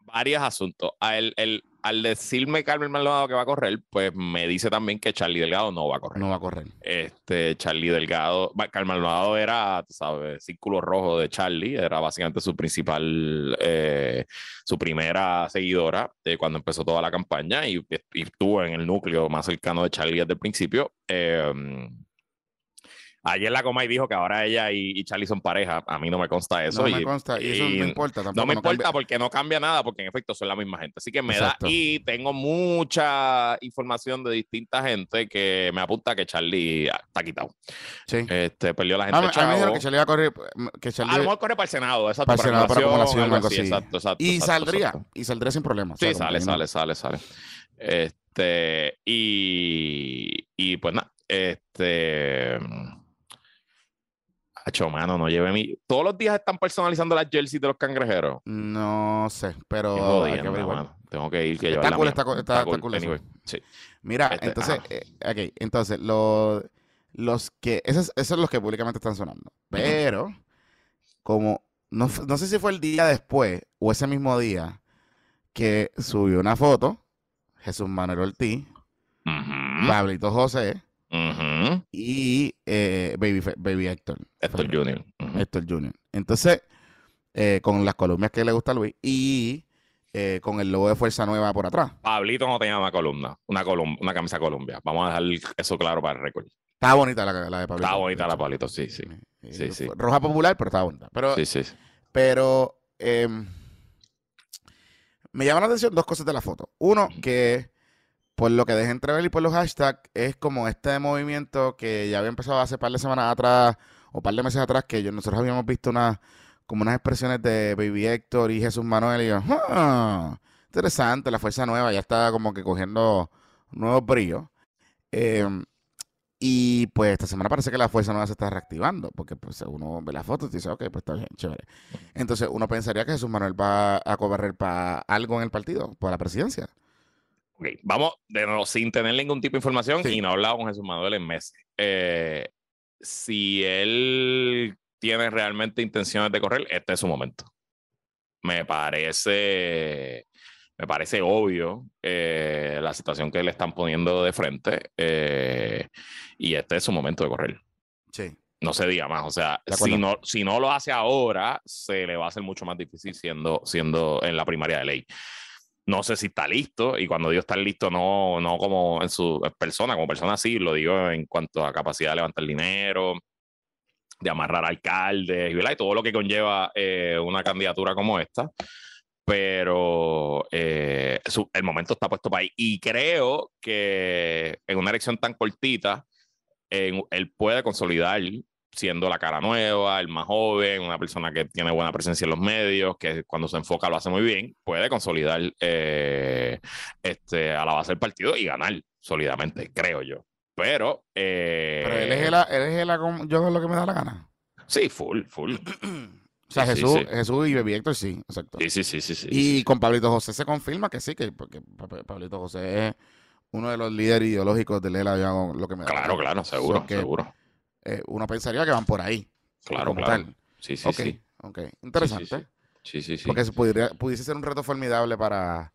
Varios asuntos. El, el, al decirme Carmen Maldonado que va a correr, pues me dice también que Charlie Delgado no va a correr. No va a correr. Este, Charlie Delgado, Carmen Maldonado era, sabes, círculo rojo de Charlie, era básicamente su principal, eh, su primera seguidora de cuando empezó toda la campaña y, y, estuvo en el núcleo más cercano de Charlie desde el principio. Eh, Ayer la coma y dijo que ahora ella y, Charlie son pareja. A mí no me consta eso. No y, me consta. Y, eso no me importa tampoco. No me importa porque no cambia nada, porque en efecto son la misma gente. Así que me da. Y tengo mucha información de distinta gente que me apunta que Charlie está quitado. Sí. Este, perdió la gente. a mí me dijeron que Charlie va a correr. Que Charlie... A lo mejor corre para el Senado. Exacto, para el Senado, para acumulación, algo así. Exacto, exacto. Y saldría. Y saldría sin problema. Sí, sale, sale, sale, sale. Este. Y. Y pues nada. Este. Hacho, mano, no lleve mi. Todos los días están personalizando las jerseys de los cangrejeros. No sé, pero Tengo que ir. Que está, cool, está, está, cool, sí. Mira, este, entonces, eh, entonces, lo, los que. Esos, esos, son los que públicamente están sonando. Pero, como. No, no sé si fue el día después o ese mismo día que subió una foto Jesús Manuel Ortiz, Pablito José y eh, Baby, Baby Héctor. Héctor Junior. Héctor Junior. Entonces, eh, con las columnas que le gusta a Luis y eh, con el logo de Fuerza Nueva por atrás. Pablito no tenía una columna, una, una camisa Colombia. Vamos a dejar eso claro para el récord. Estaba bonita la, la, de Pablito. Estaba bonita la Pablito, sí, sí. sí, sí. Roja popular, pero estaba bonita. Pero, sí, sí. Pero em, me llaman la atención dos cosas de la foto. Uno, que por lo que dejé entrever y por los hashtags, es como este movimiento que ya había empezado hace par de semanas atrás o par de meses atrás, que yo, nosotros habíamos visto una, como unas expresiones de Baby Héctor y Jesús Manuel y yo, ah, interesante, la fuerza nueva ya está como que cogiendo nuevos brillos. Em, y pues esta semana parece que la fuerza nueva se está reactivando, porque pues uno ve las fotos y dice, ok, pues está bien, chévere. Entonces uno pensaría que Jesús Manuel va a correr para algo en el partido, para la presidencia. Vamos, de nuevo, sin tener ningún tipo de información y no he hablado con Jesús Manuel en meses. Eh, si él tiene realmente intenciones de correr, este es su momento. Me parece, me parece obvio eh, la situación que le están poniendo de frente eh, y este es su momento de correr. Sí. No se diga más, o sea, si no, si no lo hace ahora, se le va a hacer mucho más difícil siendo, siendo en la primaria de ley no sé si está listo y cuando digo estar listo no, no como en su persona, como persona sí, lo digo en cuanto a capacidad de levantar dinero, de amarrar alcaldes y todo lo que conlleva eh, una candidatura como esta. Pero eh, el momento está puesto para ahí. Y creo que en una elección tan cortita, él puede consolidar siendo la cara nueva, el más joven, una persona que tiene buena presencia en los medios, que cuando se enfoca lo hace muy bien, puede consolidar eh, este, a la base del partido y ganar sólidamente, creo yo. Pero. Eh, Pero él es, el, él es el, yo es lo que me da la gana. Sí, full, full. O sea, Jesús, Jesús y Héctor sí, exacto. Sí, sí, sí, sí, sí. Y con Pablito José se confirma que sí, que porque Pablito José es uno de los líderes ideológicos de Lela, lo que me da. Claro, claro, seguro, seguro. Eh, uno pensaría que van por ahí. Claro, claro. Sí, sí, sí. Ok, interesante. Sí, sí, sí. Porque pudiese ser un reto formidable para,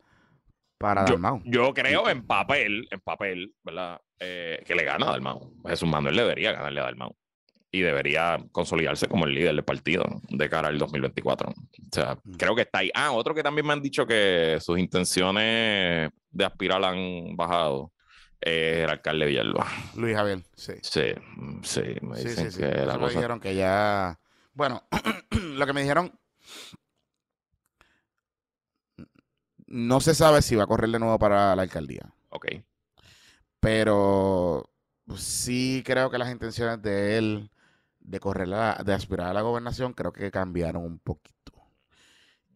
para Dalmau. Yo creo en papel, en papel, ¿verdad? Eh, que le gana a Dalmau. Jesús Manuel debería ganarle a Dalmau. Y debería consolidarse como el líder del partido de cara al 2024. O sea, mm. creo que está ahí. Ah, otro que también me han dicho que sus intenciones de aspirar han bajado el alcalde Villalba. Luis Javier, sí. Sí, sí, me dicen que la cosa... dijeron que ya... Bueno, lo que me dijeron... No se sabe si va a correr de nuevo para la alcaldía. Ok. Pero sí creo que las intenciones de él de correr de aspirar a la gobernación, creo que cambiaron un poquito.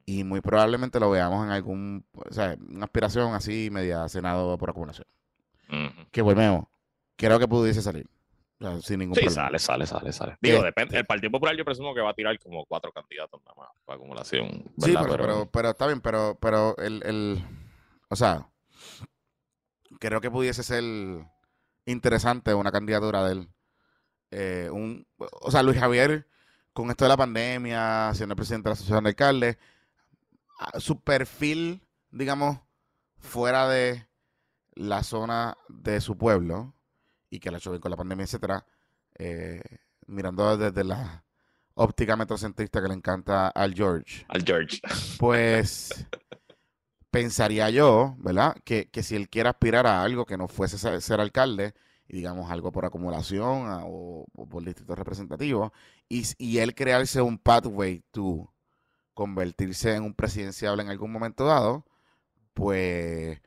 Y muy probablemente lo veamos en algún, o sea, una aspiración así media Senado por acumulación. Que volvemos. Creo que pudiese salir. sin ningún sí, sale, sale, sale, sale. Digo, este depende. El Partido Popular yo presumo que va a tirar como cuatro candidatos nada más para acumulación. Sí, pero, pero, está bien, pero, pero el, el, o sea, creo que pudiese ser interesante una candidatura de él. Eh, un, o sea, Luis Javier, con esto de la pandemia, siendo el presidente de la Asociación de Alcaldes, su perfil, digamos, fuera de la zona de su pueblo y que la hecho bien con la pandemia, etcétera, eh, mirando desde la óptica metrocentrista que le encanta al George. Al George. Pues pensaría yo, ¿verdad? Que, si él quiere aspirar a algo que no fuese ser, alcalde, y digamos algo por acumulación o, por distrito representativo, y, y él crearse un pathway to convertirse en un presidenciable en algún momento dado, pues,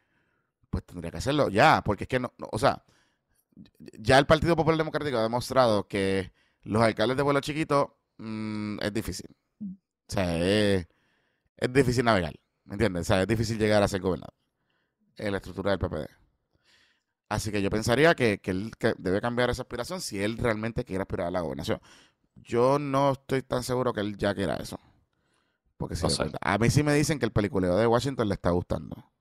pues tendría que hacerlo ya, porque es que no, o sea, ya el Partido Popular Democrático ha demostrado que los alcaldes de pueblo chiquito mm, es difícil. O sea, es, difícil navegar, ¿me entiendes? O sea, es difícil llegar a ser gobernador en la estructura del PPD. Así que yo pensaría que, que él debe cambiar esa aspiración si él realmente quiere aspirar a la gobernación. Yo no estoy tan seguro que él ya quiera eso. Porque a mí sí me dicen que el peliculeo de Washington le está gustando.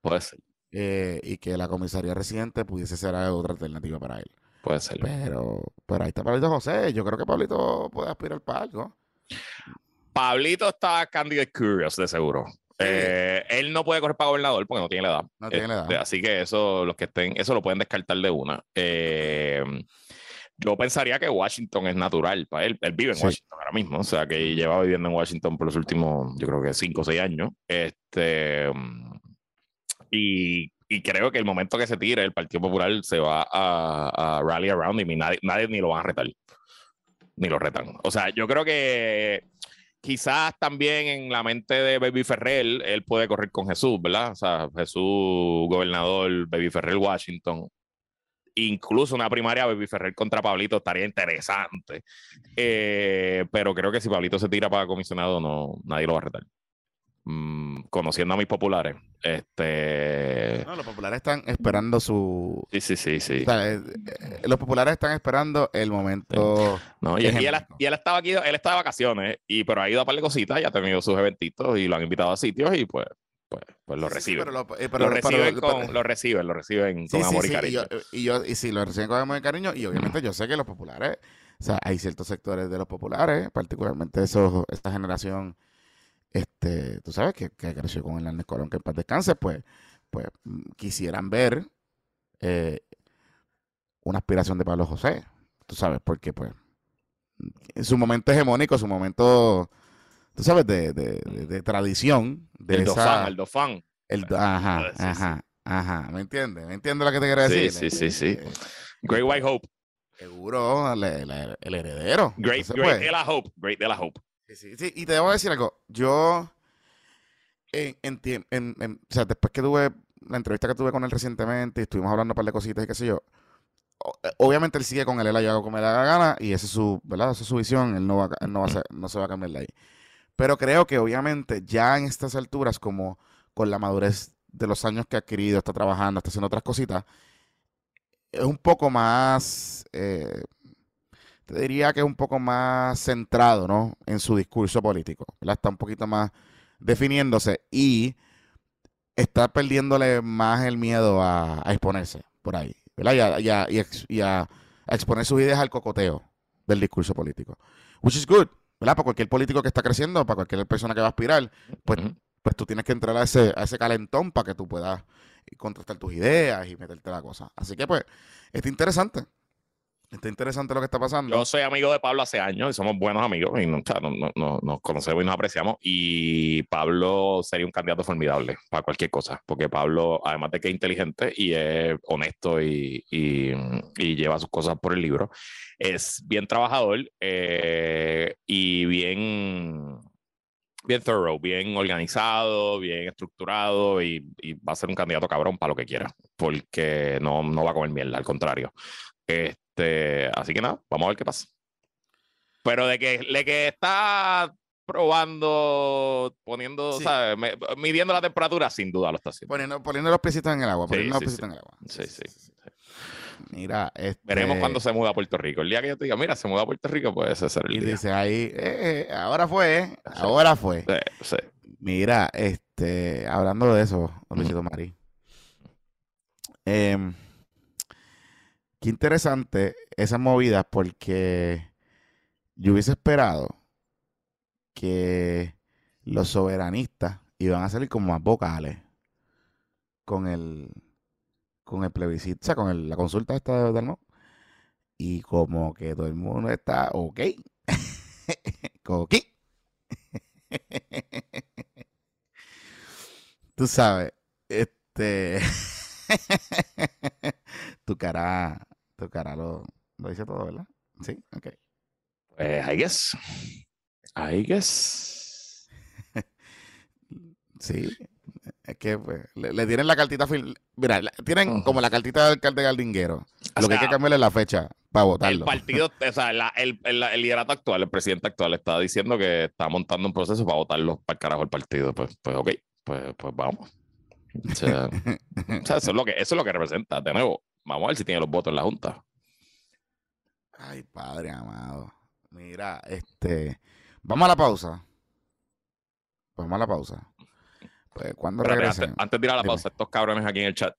Puede ser. Eh, y que la comisaría residente pudiese ser otra alternativa para él. Puede ser. Pero, pero ahí está Pablito José. Yo creo que Pablito puede aspirar para algo. Pablito está candidate curious, de seguro. Eh, él no puede correr para gobernador porque no tiene la edad. No tiene la edad. Este, así que eso, los que estén, eso lo pueden descartar de una. Eh, yo pensaría que Washington es natural para él. Él vive en Washington ahora mismo, o sea que lleva viviendo en Washington por los últimos, yo creo que cinco o seis años. Este, y, creo que el momento que se tire, el Partido Popular se va a, rally around y nadie, nadie ni lo va a retar. Ni lo retan. O sea, yo creo que quizás también en la mente de Baby Ferrer, él puede correr con Jesús, ¿verdad? O sea, Jesús, gobernador, Baby Ferrer, Washington incluso una primaria Baby Ferrer contra Pablito estaría interesante. Eh, pero creo que si Pablito se tira para comisionado, no, nadie lo va a retar. Mm, conociendo a mis populares, este. No, los populares están esperando su. Sí, sí, sí, sí. Eh, eh, los populares están esperando el momento. No, y, él, estaba aquí, él está de vacaciones, y pero ha ido a par de cositas, ya ha tenido sus eventitos y lo han invitado a sitios y pues pues, pues, lo reciben. lo, reciben con, lo reciben, lo reciben con amor y cariño. Y, yo, y, sí, lo reciben con amor y cariño. Y obviamente yo sé que los populares, o sea, hay ciertos sectores de los populares, particularmente esos, esta generación, este, tú sabes, que, que creció con el Hernández Colón, que en paz descanse, pues, pues quisieran ver eh, una aspiración de Pablo José. Tú sabes, porque pues en su momento hegemónico, su momento tú sabes, de, de, de, tradición. De el esa, el dofán. El, ajá, ajá, ajá. ¿Me entiendes? ¿Me entiendes lo que te quiero decir? Sí, sí, sí. sí. Great White Hope. Seguro, el, el, heredero. Great, great de la Hope. Great de la Hope. Y te debo decir algo. Yo, en, o sea, después que tuve la entrevista que tuve con él recientemente estuvimos hablando un par de cositas y qué sé yo, obviamente él sigue con él, él ha como le da la gana y esa es su, ¿verdad? Esa es su visión, él no, va, no, va a no se va a cambiar de ahí. Pero creo que obviamente ya en estas alturas, como con la madurez de los años que ha adquirido, está trabajando, está haciendo otras cositas, es un poco más, eh, te diría que es un poco más centrado, ¿no? En su discurso político, ¿verdad? Está un poquito más definiéndose y está perdiéndole más el miedo a, exponerse por ahí, ¿verdad? Y a, exponer sus ideas al cocoteo del discurso político. Which is good. ¿verdad? Para cualquier político que está creciendo, para cualquier persona que va a aspirar, pues, pues tú tienes que entrar a ese, a ese calentón para que tú puedas contrastar tus ideas y meterte la cosa. Así que pues, está interesante. Está interesante lo que está pasando. Yo soy amigo de Pablo hace años y somos buenos amigos y no, nos conocemos y nos apreciamos. Y Pablo sería un candidato formidable para cualquier cosa, porque Pablo, además de que es inteligente y es honesto y, y, lleva sus cosas por el libro, es bien trabajador eh, y bien bien thorough, bien organizado, bien estructurado y, va a ser un candidato cabrón para lo que quiera, porque no, no va a comer mierda, al contrario. Este, así que nada, vamos a ver qué pasa. Pero de que, de que está probando, poniendo, ¿sabes? midiendo la temperatura, sin duda lo está haciendo. Poniendo, poniendo los piecitos en el agua, poniendo los en el agua. Sí, sí. Mira, este... veremos cuando se muda a Puerto Rico. El día que yo te diga, mira, se muda a Puerto Rico, puede ser el y dice ahí, eh, eh, ahora fue, ahora fue. Sí, Mira, este, hablando de eso, Luisito Mari. Em, qué interesante esa movida porque yo hubiese esperado que los soberanistas iban a salir como más vocales con el con el plebiscito, o sea, con la consulta esta de Dalmo. Y como que todo el mundo está ok. ok. Tú sabes, este tu cara, tu cara lo, lo dice todo, ¿verdad? Sí, ok. Pues I guess. I guess. sí. Es que pues, le, tienen la cartita. Mira, tienen como la cartita del alcalde Galdinguero. lo que hay que cambiarle es la fecha para votarlo. El partido, o sea, el, el, el, liderato actual, el presidente actual, está diciendo que está montando un proceso para votarlo para el carajo el partido. Pues, pues ok, pues, pues vamos. O sea, eso, es lo que, eso es lo que representa. De nuevo, vamos a ver si tiene los votos en la Junta. Ay, padre amado. Mira, este. Vamos a la pausa. Vamos a la pausa. Pues cuando regresen. Antes, de ir a la pausa, estos cabrones aquí en el chat.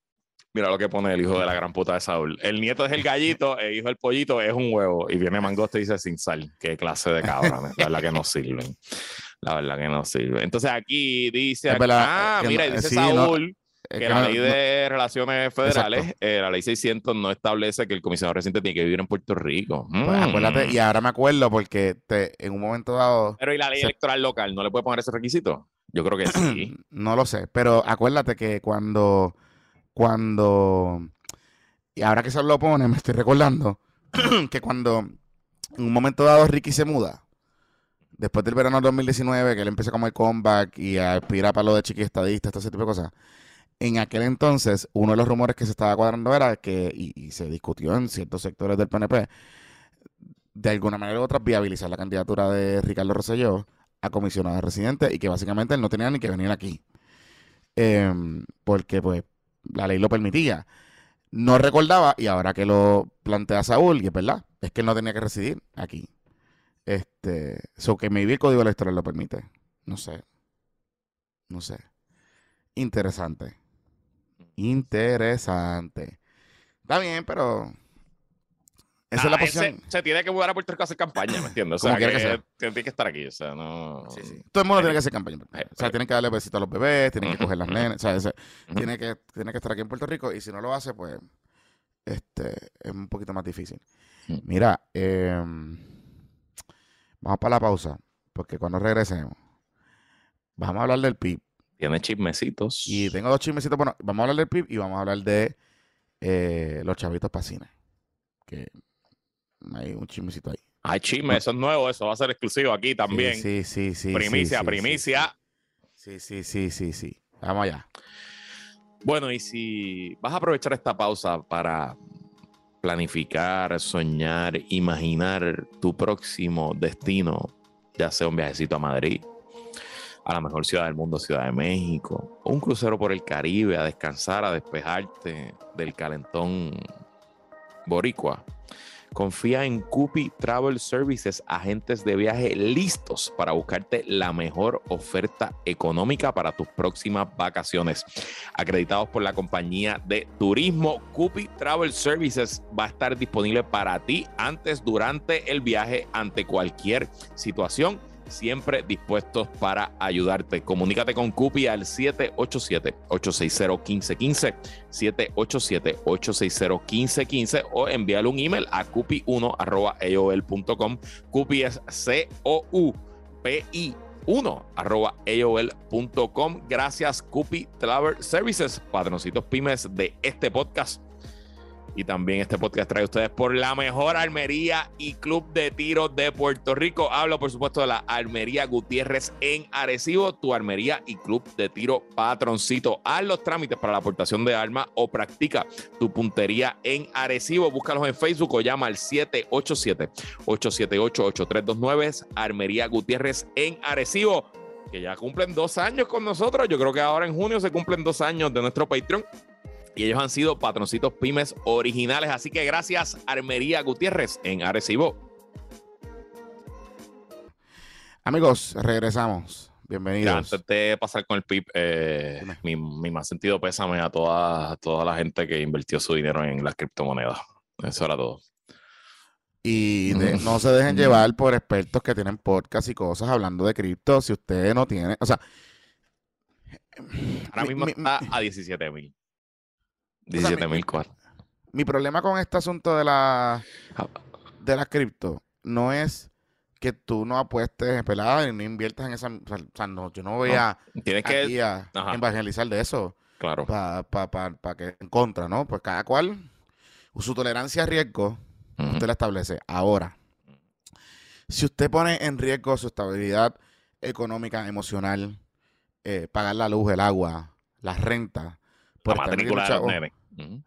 Mira lo que pone el hijo de la gran puta de Saúl. El nieto es el gallito, el hijo del pollito es un huevo. Y viene Mangoste y dice sin sal. Qué clase de cabrones. La verdad que no sirven. La verdad que no sirve. Entonces aquí dice, ah, mira, dice Saúl que, la ley de relaciones federales, eh, la ley 600 no establece que el comisionado reciente tiene que vivir en Puerto Rico. Pues, acuérdate, mm. y ahora me acuerdo porque te, en un momento dado... Pero ¿y la ley electoral local no le puede poner ese requisito? Yo creo que sí. no lo sé, pero acuérdate que cuando, cuando, y ahora que se lo pone, me estoy recordando que cuando en un momento dado Ricky se muda, después del verano 2019, que él empieza como el comeback y a aspirar para lo de chiqui estadista, todo ese tipo de cosas. En aquel entonces, uno de los rumores que se estaba cuadrando era que, y, se discutió en ciertos sectores del PNP, de alguna manera u otra viabilizar la candidatura de Ricardo Rosselló a comisionado de residente y que básicamente él no tenía ni que venir aquí. Em, porque pues la ley lo permitía. No recordaba, y ahora que lo plantea Saúl, y es verdad, es que él no tenía que residir aquí. Este, so que maybe el código electoral lo permite. No sé. No sé. Interesante. Interesante. Está bien, pero. Esa es la ah, posición. Se, tiene que mudar a Puerto Rico a hacer campaña, ¿me entiendes? O sea, que, tiene que estar aquí. O sea, no. Todo el mundo tiene que hacer campaña. O sea, tienen que darle besitos a los bebés, tienen que coger las nenas. O sea, tiene, que, tiene que estar aquí en Puerto Rico y si no lo hace, pues. Este, es un poquito más difícil. Mira, eh Vamos para la pausa, porque cuando regresemos, vamos a hablar del PIB. Tiene chismecitos. Y tengo dos chismecitos. Bueno, vamos a hablar del PIB y vamos a hablar de eh, los chavitos para Que hay un chismecito ahí. Hay chisme, eso es nuevo, eso va a ser exclusivo aquí también. Sí, sí, sí. Primicia, primicia. Sí, sí, sí, sí, sí. Vamos allá. Bueno, y si vas a aprovechar esta pausa para planificar, soñar, imaginar tu próximo destino, ya sea un viajecito a Madrid, a la mejor ciudad del mundo, Ciudad de México, un crucero por el Caribe a descansar, a despejarte del calentón boricua. Confía en Cupi Travel Services, agentes de viaje listos para buscarte la mejor oferta económica para tus próximas vacaciones. Acreditados por la compañía de turismo, Cupi Travel Services va a estar disponible para ti antes, durante el viaje, ante cualquier situación siempre dispuestos para ayudarte. Comunícate con Cupi al 787-860-1515, 787-860-1515 o envíale un email a cupi1.aol.com. Cupi es C-O-U-P-I 1 arroba Gracias, Cupi Travel Services, patroncitos pymes de este podcast. Y también este podcast trae a ustedes por la mejor armería y club de tiro de Puerto Rico. Hablo, por supuesto, de la Armería Gutiérrez en Arecibo, tu armería y club de tiro patroncito. Haz los trámites para la aportación de armas o practica tu puntería en Arecibo. Búscalos en Facebook o llama al 787-878-8329. Armería Gutiérrez en Arecibo que ya cumplen dos años con nosotros. Yo creo que ahora en junio se cumplen dos años de nuestro Patreon y ellos han sido patroncitos pymes originales. Así que gracias, Armería Gutiérrez en Arecibo. Amigos, regresamos. Bienvenidos. antes de pasar con el PIB, eh, mi, más sentido pésame a toda, toda la gente que invirtió su dinero en las criptomonedas. Eso era todo. Y no se dejen llevar por expertos que tienen podcast y cosas hablando de cripto. Si ustedes no tienen, o sea, ahora mismo está a 17 mil. 17 mil Mi problema con este asunto de la ah. de cripto no es que tú no apuestes pelada y no inviertas en esa. O sea, no, yo no voy a, tienes que a evangelizar de eso. Claro. Para pa, que en contra, ¿no? Pues cada cual, su tolerancia a riesgo, usted la establece. Ahora, si usted pone en riesgo su estabilidad económica, emocional, eh, pagar la luz, el agua, las rentas, la matrícula de los nenes.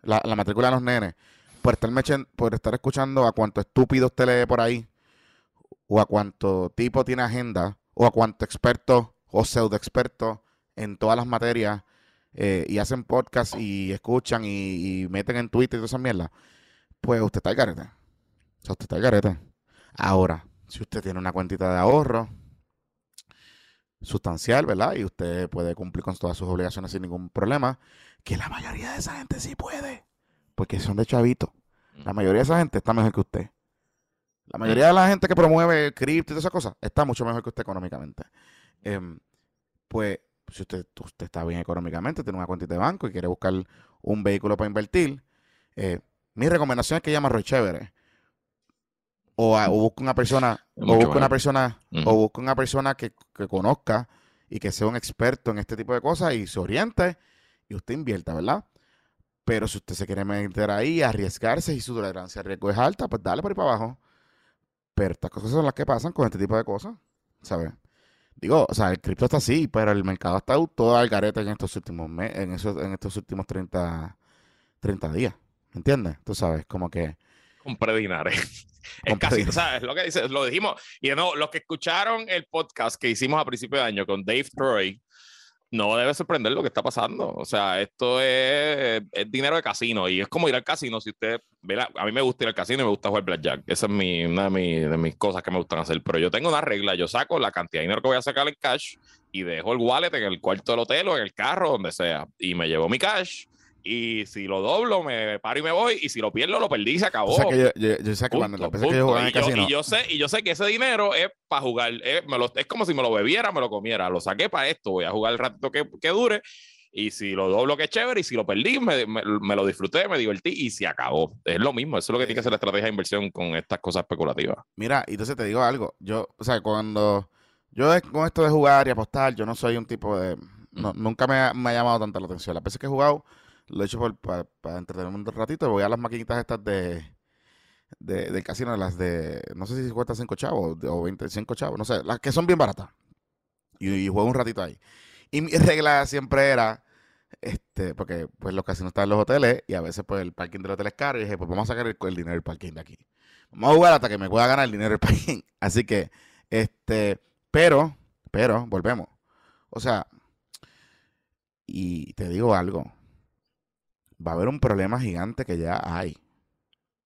La, matrícula de los nenes. Por estar, por estar escuchando a cuánto estúpido usted lee por ahí, o a cuánto tipo tiene agenda, o a cuánto experto o pseudo experto en todas las materias, eh, y hacen podcast y escuchan y, meten en Twitter y toda esa mierda, pues usted está al garete. O sea, usted está al garete. Ahora, si usted tiene una cuentita de ahorro sustancial, ¿verdad? Y usted puede cumplir con todas sus obligaciones sin ningún problema, que la mayoría de esa gente sí puede, porque son de chavito. La mayoría de esa gente está mejor que usted. La mayoría de la gente que promueve cripto y todas esas cosas está mucho mejor que usted económicamente. Em, pues, si usted, usted está bien económicamente, tiene una cuenta de banco y quiere buscar un vehículo para invertir, eh, mi recomendación es que llame a Roy Chévere. O, busque una persona, o busque una persona, o busque una persona que, que conozca y que sea un experto en este tipo de cosas y se oriente y usted invierta, ¿verdad? Pero si usted se quiere meter ahí, arriesgarse y su tolerancia al riesgo es alta, pues dale por ahí para abajo. Pero estas cosas son las que pasan con este tipo de cosas, ¿sabes? Digo, o sea, el cripto está así, pero el mercado está todo al garete en estos últimos meses, en, esos, en estos últimos 30, 30 días. ¿Entiendes? Tú sabes, como que... Compré dinero. Es casi, ¿sabes? Lo que dice, lo dijimos. Y no, los que escucharon el podcast que hicimos a principio de año con Dave Troy, no debe sorprender lo que está pasando. O sea, esto es, dinero de casino y es como ir al casino. Si usted, a mí me gusta ir al casino y me gusta jugar blackjack. Esa es mi, una de, mis cosas que me gustan hacer. Pero yo tengo una regla. Yo saco la cantidad de dinero que voy a sacar en cash y dejo el wallet en el cuarto del hotel o en el carro, donde sea. Y me llevo mi cash y si lo doblo, me paro y me voy. Y si lo pierdo, lo perdí y se acabó. O sea que yo, sé que cuando que yo en el casino. Y yo, sé, y yo sé que ese dinero es para jugar. Es, me lo, es como si me lo bebiera, me lo comiera. Lo saqué para esto. Voy a jugar el ratito que, que dure. Y si lo doblo, que es chévere. Y si lo perdí, me, me, lo disfruté, me divertí y se acabó. Es lo mismo. Eso es lo que tiene que ser la estrategia de inversión con estas cosas especulativas. Mira, y entonces te digo algo. Yo, o sea, cuando yo con esto de jugar y apostar, yo no soy un tipo de. nunca me me ha llamado tanto la atención. Las veces que he jugado lo he hecho para, para entretenerme un ratito. Voy a las maquinitas estas de, de, del casino, las de, no sé si cuesta 5 chavos o 25 chavos, no sé, las que son bien baratas. Y, juego un ratito ahí. Y mi regla siempre era, este, porque pues los casinos están en los hoteles y a veces pues el parking del hotel es caro y dije, pues vamos a sacar el, el dinero del parking de aquí. Vamos a jugar hasta que me pueda ganar el dinero del parking. Así que, este, pero, pero, volvemos. O sea, y te digo algo, va a haber un problema gigante que ya hay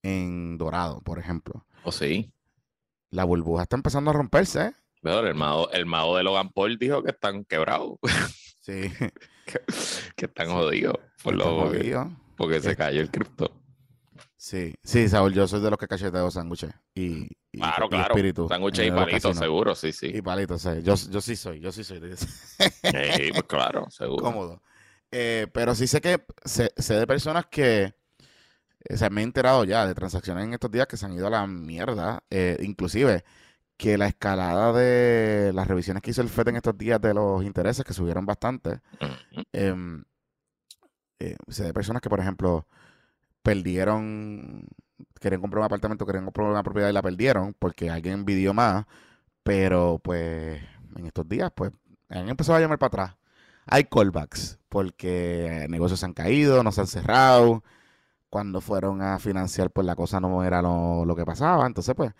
en Dorado, por ejemplo. ¿O oh, sí? La burbuja está empezando a romperse. ¿eh? el mago, el mago de Logan Paul dijo que están quebrados. Sí. que, están jodidos. Por lo porque se cayó el cripto. Sí, sí, Saúl, yo soy de los que cacheteo sándwiches y, y, claro, claro. Sándwiches y palitos, seguro, sí, sí. Y palitos, sí. Yo, yo sí soy, yo sí soy. sí, pues claro, seguro. Cómodo. Eh, pero sí sé que sé, de personas que eh, se me he enterado ya de transacciones en estos días que se han ido a la mierda. Eh, inclusive que la escalada de las revisiones que hizo el FED en estos días de los intereses, que subieron bastante. Em, sé de personas que, por ejemplo, perdieron, querían comprar un apartamento, querían comprar una propiedad y la perdieron porque alguien envidió más, pero pues en estos días pues han empezado a llamar para atrás. Hay callbacks porque negocios se han caído, no se han cerrado. Cuando fueron a financiar, pues la cosa no era lo, lo que pasaba. Entonces, pues,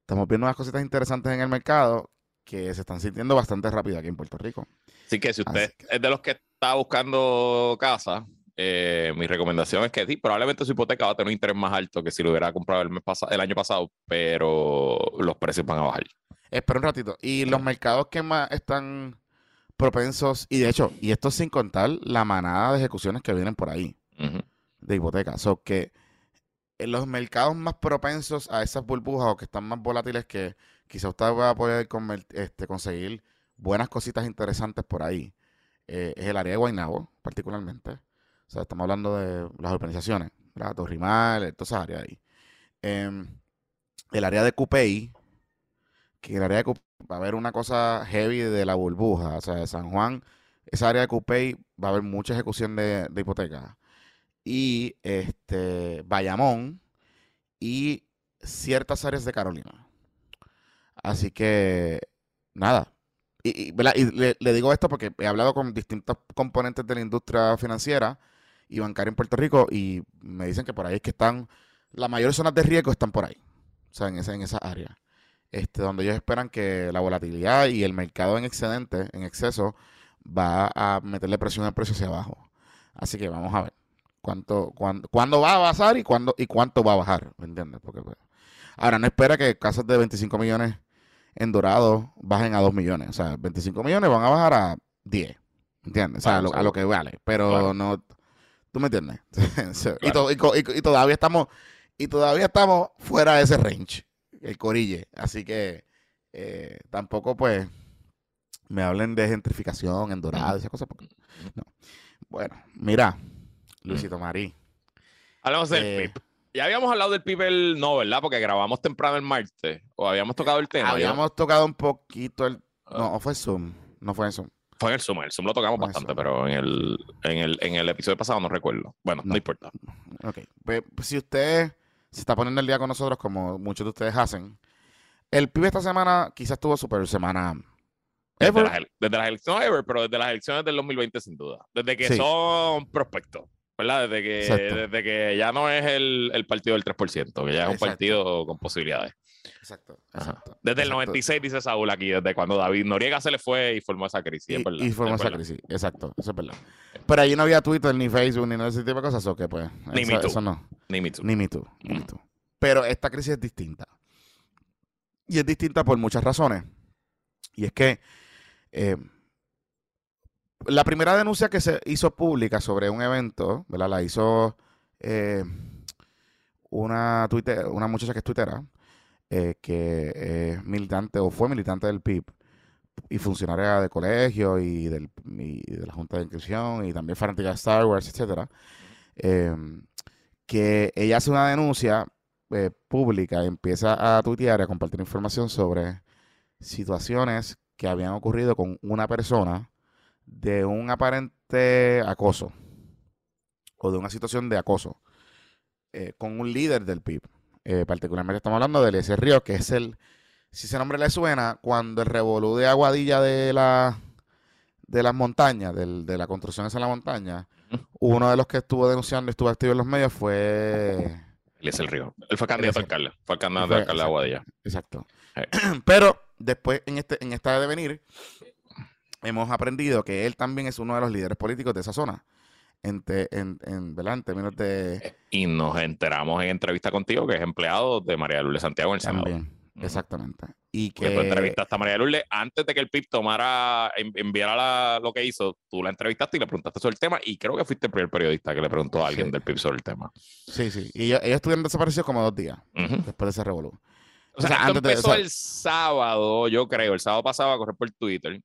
estamos viendo unas cositas interesantes en el mercado que se están sintiendo bastante rápido aquí en Puerto Rico. Así que si usted es de los que está buscando casa, eh, mi recomendación es que sí, probablemente su hipoteca va a tener un interés más alto que si lo hubiera comprado el, mes el año pasado, pero los precios van a bajar. Espera un ratito. Y los mercados que más están propensos, y de hecho, y esto sin contar la manada de ejecuciones que vienen por ahí de hipotecas. O que en los mercados más propensos a esas burbujas o que están más volátiles que quizá usted va a poder este, conseguir buenas cositas interesantes por ahí, eh, es el área de Guaynabo, particularmente. O sea, estamos hablando de las organizaciones, ¿verdad? Torrimal, todas esas áreas ahí. Em, el área de Cupey, que el área de Cupey va a haber una cosa heavy de la burbuja. O sea, de San Juan, esa área de Cupey va a haber mucha ejecución de, de hipotecas. Y este, Bayamón y ciertas áreas de Carolina. Así que, nada, y, le, digo esto porque he hablado con distintos componentes de la industria financiera y bancaria en Puerto Rico y me dicen que por ahí es que están, las mayores zonas de riesgo están por ahí, o sea, en esa, en esa área, este, donde ellos esperan que la volatilidad y el mercado en excedente, en exceso, va a meterle presión al precio hacia abajo. Así que vamos a ver cuánto, cuándo, cuándo va a bajar y cuándo y cuánto va a bajar, ¿me entiendes? Porque, pues, ahora no espera que casas de 25 millones en Dorado bajen a 2 millones. O sea, 25 millones van a bajar a 10. ¿Entiendes? O sea, a, lo, que vale. Pero no. ¿Tú me entiendes? y, todavía estamos. Y todavía estamos fuera de ese range. El corille. Así que eh, tampoco, pues. Me hablen de gentrificación en Dorado, esas cosas. no. Bueno, mira, Luisito Marí. Hablamos del eh, ya habíamos hablado del PIB, no, ¿verdad? Porque grabamos temprano el martes. O habíamos tocado el tema. Habíamos tocado un poquito el. No, ah. fue Zoom. No fue en Zoom. Fue en el Zoom. El Zoom lo tocamos bastante, pero en el, en, el, en el episodio pasado no recuerdo. Bueno, no, importa. Ok. Pues, pues, si usted se está poniendo el día con nosotros, como muchos de ustedes hacen, el PIB esta semana quizás tuvo super semana. Desde las, desde las, elecciones ever, pero desde las elecciones del 2020 sin duda. Desde que son prospectos. ¿verdad? Desde que, desde que ya no es el, el, partido del 3%, que ya es un partido con posibilidades. Exacto. Desde el 96, dice Saúl aquí, desde cuando David Noriega se le fue y formó esa crisis. Y, formó esa crisis, exacto, eso es verdad. Pero ahí no había Twitter, ni Facebook, ni nada de ese tipo de cosas, ¿o qué? Pues, ni eso, eso no. Ni Me Too. Ni Me Too. Pero esta crisis es distinta. Y es distinta por muchas razones. Y es que eh, la primera denuncia que se hizo pública sobre un evento, ¿verdad? La hizo eh, una, una muchacha que es tuitera, eh, que es militante o fue militante del PIB y funcionaria de colegio y, del, de la Junta de Inscripción y también fanática de Star Wars, etcétera, em, que ella hace una denuncia eh, pública empieza a tuitear a compartir información sobre situaciones que habían ocurrido con una persona de un aparente acoso o de una situación de acoso eh, con un líder del PIB. Eh, particularmente estamos hablando de Eliezer Río, que es el, si ese nombre le suena, cuando el revolú de Aguadilla de la de las montañas, de la construcción en la montaña, uno de los que estuvo denunciando y estuvo activo en los medios fue... Eliezer Río. Él fue candidato a alcalde. Fue candidato a alcalde de Aguadilla. Exacto. Pero después, en, este, en esta de venir, hemos aprendido que él también es uno de los líderes políticos de esa zona. En, en, en, términos de... Eh, y nos enteramos en entrevista contigo que es empleado de María Lourdes Santiago en el Senado. También, exactamente. Y que... tú entrevistaste a María Lourdes antes de que el PIB tomara, enviara lo que hizo, tú la entrevistaste y le preguntaste sobre el tema y creo que fuiste el primer periodista que le preguntó a alguien del PIB sobre el tema. Sí, sí. Y ellos, estuvieron desaparecidos como dos días después de ese revolú. O sea, antes empezó el sábado, yo creo, el sábado pasado a correr por Twitter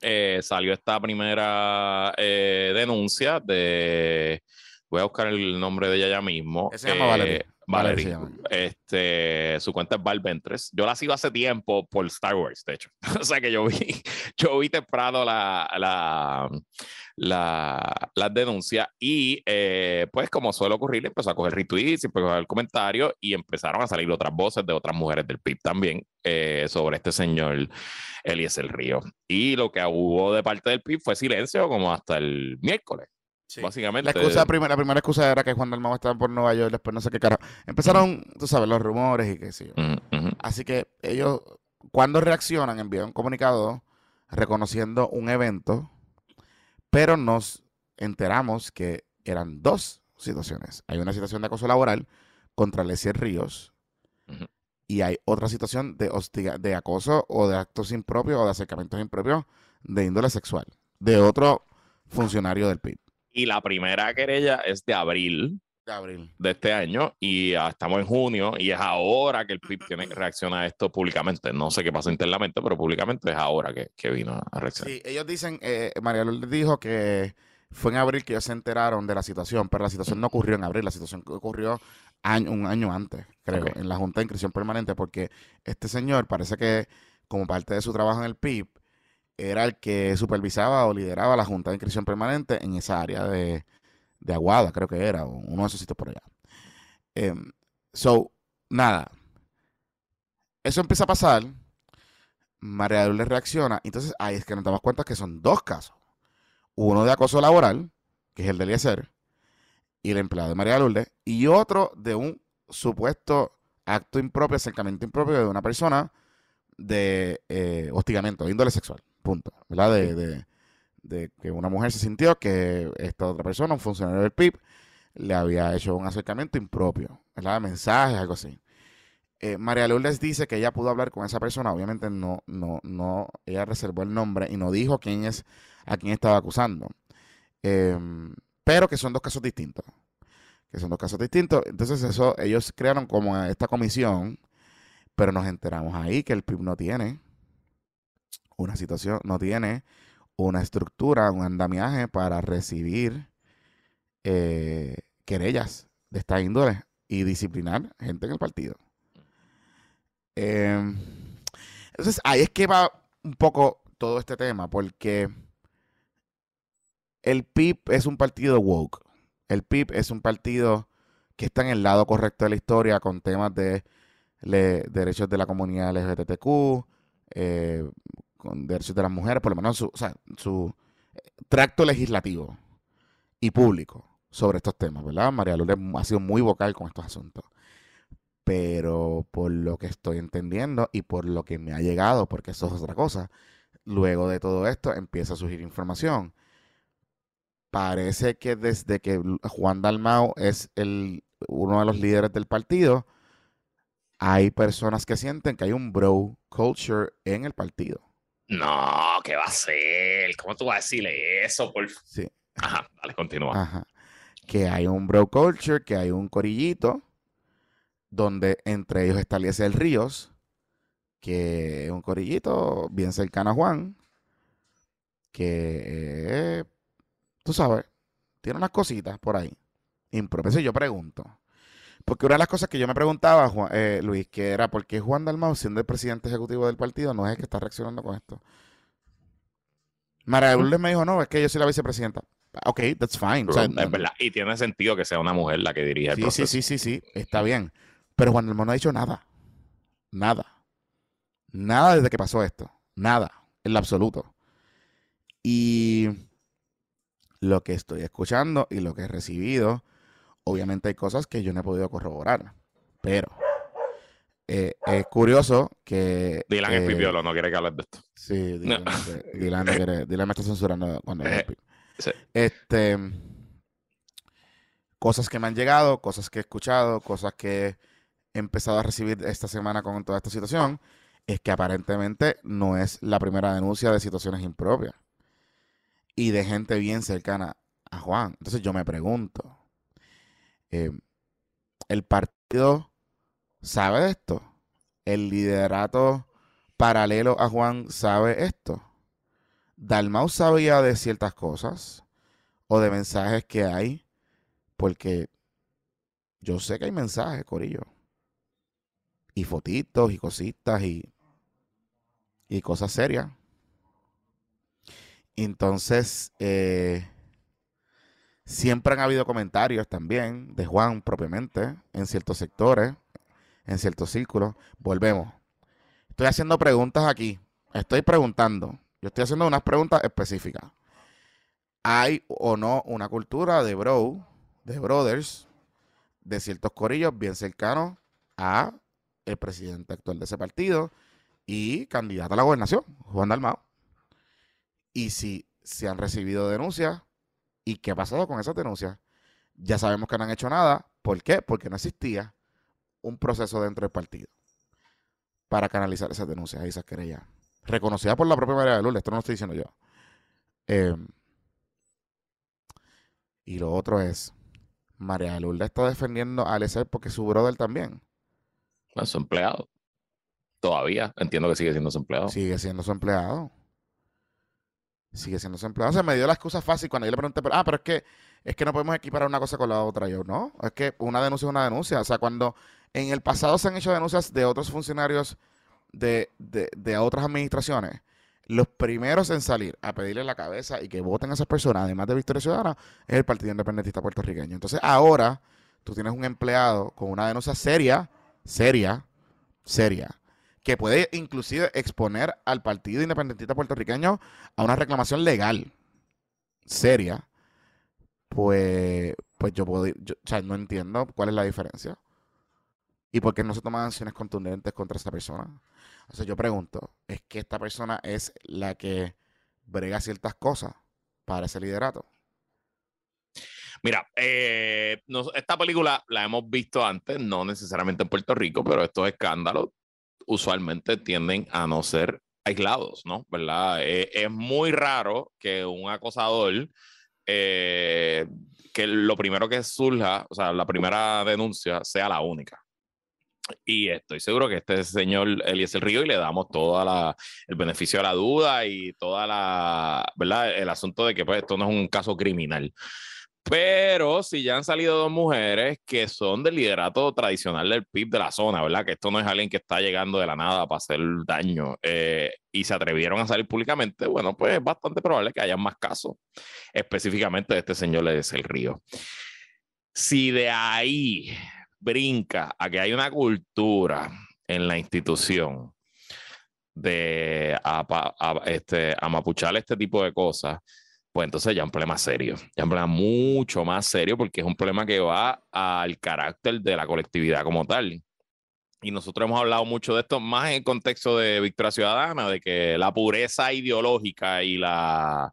eh, salió esta primera eh, denuncia de. Voy a buscar el nombre de ella ya mismo. Se llama Valerie. Valerie. Este, su cuenta es Val Ventres. Yo la sigo hace tiempo por Star Wars, de hecho. o sea que yo vi, yo vi temprano la, la, la, la denuncia y eh, pues como suele ocurrir, empezó a coger retweets, empezó a coger comentarios y empezaron a salir otras voces de otras mujeres del PIB también eh, sobre este señor Eliezer Río. Y lo que hubo de parte del PIB fue silencio como hasta el miércoles. Básicamente. La, excusa, primera, la primera excusa era que Juan Dalmau estaba por Nueva York, después no sé qué carajo. Empezaron, tú sabes, los rumores y qué sé yo. Así que ellos, cuando reaccionan, envían un comunicado reconociendo un evento, pero nos enteramos que eran dos situaciones. Hay una situación de acoso laboral contra Lesier Ríos y hay otra situación de, de acoso o de actos impropios o de acercamientos impropios de índole sexual de otro funcionario del PIB. Y la primera querella es de abril. De abril. De este año. Y estamos en junio. Y es ahora que el PIB tiene que reaccionar a esto públicamente. No sé qué pasa internamente, pero públicamente es ahora que, que vino a reaccionar. Sí, ellos dicen, eh, María Lourdes dijo que fue en abril que ellos se enteraron de la situación, pero la situación no ocurrió en abril, la situación ocurrió un año antes, creo, en la Junta de Inscripción Permanente, porque este señor parece que como parte de su trabajo en el PIB, era el que supervisaba o lideraba la Junta de Inscripción Permanente en esa área de, Aguada, creo que era, uno de esos sitios por allá. Em, so, nada. Eso empieza a pasar. María le reacciona. Entonces ahí es que nos damos cuenta que son dos casos. Uno de acoso laboral, que es el de Eliezer, y el empleado de María Lourdes, y otro de un supuesto acto impropio, acercamiento impropio de una persona de eh, hostigamiento, de índole sexual punto, ¿verdad? De, de, que una mujer se sintió que esta otra persona, un funcionario del PIB, le había hecho un acercamiento impropio, ¿verdad? Mensajes, algo así. Eh, María Lourdes dice que ella pudo hablar con esa persona, obviamente no, no, no, ella reservó el nombre y no dijo quién es, a quién estaba acusando. Em, pero que son dos casos distintos. Que son dos casos distintos. Entonces, eso, ellos crearon como esta comisión, pero nos enteramos ahí que el PIB no tiene una situación, no tiene una estructura, un andamiaje para recibir eh, querellas de esta índole y disciplinar gente en el partido. Em, entonces, ahí es que va un poco todo este tema, porque el PIB es un partido woke. El PIB es un partido que está en el lado correcto de la historia con temas de derechos de la comunidad LGBTQ, eh, con derechos de las mujeres, por lo menos su, su eh, tracto legislativo y público sobre estos temas, ¿verdad? María Lourdes ha sido muy vocal con estos asuntos. Pero por lo que estoy entendiendo y por lo que me ha llegado, porque eso es otra cosa, luego de todo esto empieza a surgir información. Parece que desde que Juan Dalmao es el, uno de los líderes del partido, hay personas que sienten que hay un bro culture en el partido. No, ¿qué va a ser? ¿Cómo tú vas a decirle eso? Por... Sí. Ajá, dale, continúa. Ajá. Que hay un bro culture, que hay un corillito, donde entre ellos está el Ríos, que es un corillito bien cercano a Juan, que, tú sabes, tiene unas cositas por ahí. Impropias. yo pregunto, porque una de las cosas que yo me preguntaba, eh, Luis, que era por qué Juan Dalmau, siendo el presidente ejecutivo del partido, no es el que está reaccionando con esto. María Lourdes me dijo, no, es que yo soy la vicepresidenta. Ok, that's fine. es verdad. Y tiene sentido que sea una mujer la que dirige el proceso. Sí, sí, sí, sí, está bien. Pero Juan Dalmau no ha dicho nada. Nada. Nada desde que pasó esto. Nada. En lo absoluto. Y lo que estoy escuchando y lo que he recibido obviamente hay cosas que yo no he podido corroborar, pero eh, es curioso que... Dylan es eh, pipiolo, no quiere que hables de esto. Sí, Dylan, no. quiere, Dylan me está censurando cuando eh, Este, cosas que me han llegado, cosas que he escuchado, cosas que he empezado a recibir esta semana con toda esta situación, es que aparentemente no es la primera denuncia de situaciones impropias y de gente bien cercana a Juan. Entonces yo me pregunto, eh, el partido sabe de esto. El liderato paralelo a Juan sabe esto. Dalmau sabía de ciertas cosas o de mensajes que hay, porque yo sé que hay mensajes, Corillo. Y fotitos y cositas y, y cosas serias. Entonces, eh, siempre han habido comentarios también de Juan propiamente en ciertos sectores, en ciertos círculos. Volvemos. Estoy haciendo preguntas aquí. Estoy preguntando. Yo estoy haciendo unas preguntas específicas. ¿Hay o no una cultura de bro, de brothers, de ciertos corillos bien cercanos a el presidente actual de ese partido y candidato a la gobernación, Juan Dalmao? Y si se han recibido denuncias y qué ha pasado con esas denuncias. Ya sabemos que no han hecho nada. ¿Por qué? Porque no existía un proceso dentro del partido para canalizar esas denuncias y esas querellas. Reconocida por la propia María de Lourdes, esto no lo estoy diciendo yo. Em, y lo otro es, María de Lourdes está defendiendo a Eliezer porque su brother también. Es su empleado. Todavía entiendo que sigue siendo su empleado. Sigue siendo su empleado. Sigue siendo su empleado. O me dio la excusa fácil cuando yo le pregunté, ah, pero es que es que no podemos equiparar una cosa con la otra. Yo, no, es que una denuncia es una denuncia. O sea, cuando en el pasado se han hecho denuncias de otros funcionarios de, de, otras administraciones, los primeros en salir a pedirle la cabeza y que voten a esas personas, además de Victoria Ciudadana, es el Partido Independentista Puertorriqueño. Entonces, ahora tú tienes un empleado con una denuncia seria, seria, seria, que puede inclusive exponer al Partido Independentista Puertorriqueño a una reclamación legal seria, pues, pues yo puedo, o sea, no entiendo cuál es la diferencia. ¿Y por qué no se toman acciones contundentes contra esta persona? O sea, yo pregunto, ¿es que esta persona es la que brega ciertas cosas para ese liderato? Mira, eh, esta película la hemos visto antes, no necesariamente en Puerto Rico, pero estos escándalos usualmente tienden a no ser aislados, ¿no? ¿Verdad? Eh, es muy raro que un acosador, eh, que lo primero que surja, o sea, la primera denuncia sea la única. Y estoy seguro que este señor Eliezer Río y le damos todo el beneficio de la duda y toda la, ¿verdad? El asunto de que pues, esto no es un caso criminal. Pero si ya han salido dos mujeres que son del liderato tradicional del PIB de la zona, ¿verdad? Que esto no es alguien que está llegando de la nada para hacer daño eh, y se atrevieron a salir públicamente, bueno, pues es bastante probable que haya más casos, específicamente de este señor es el Río. Si de ahí brinca a que hay una cultura en la institución de este, amapuchar este tipo de cosas, pues entonces ya es un problema serio, ya es un problema mucho más serio porque es un problema que va al carácter de la colectividad como tal. Y nosotros hemos hablado mucho de esto más en el contexto de Victoria Ciudadana, de que la pureza ideológica y la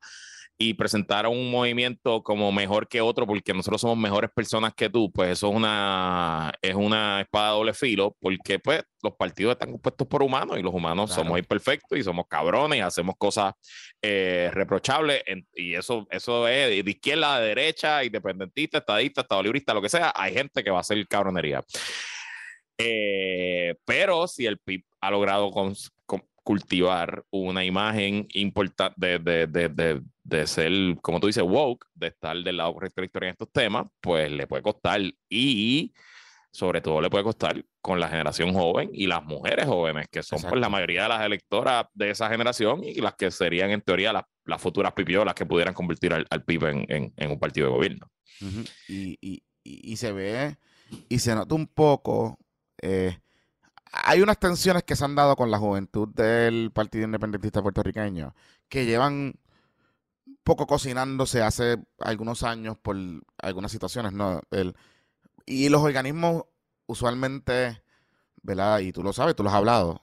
y presentar un movimiento como mejor que otro porque nosotros somos mejores personas que tú, pues eso es una, es una espada de doble filo porque pues los partidos están compuestos por humanos y los humanos somos imperfectos y somos cabrones y hacemos cosas eh, reprochables y eso, eso es de izquierda, de derecha, independentista, estadista, estado librista, lo que sea, hay gente que va a hacer cabronería. Eh, pero si el PIB ha logrado con, cultivar una imagen importante de, de, de, de, ser, como tú dices, woke, de estar del lado correcto de la historia en estos temas, pues le puede costar. Y sobre todo le puede costar con la generación joven y las mujeres jóvenes, que son pues, la mayoría de las electoras de esa generación y las que serían en teoría las, las futuras pipiolas que pudieran convertir al, al PIB en, en, un partido de gobierno. y, y, y, se ve y se nota un poco eh, hay unas tensiones que se han dado con la juventud del Partido Independentista puertorriqueño que llevan poco cocinándose hace algunos años por algunas situaciones, ¿no? El, y los organismos usualmente, ¿verdad? Y tú lo sabes, tú lo has hablado,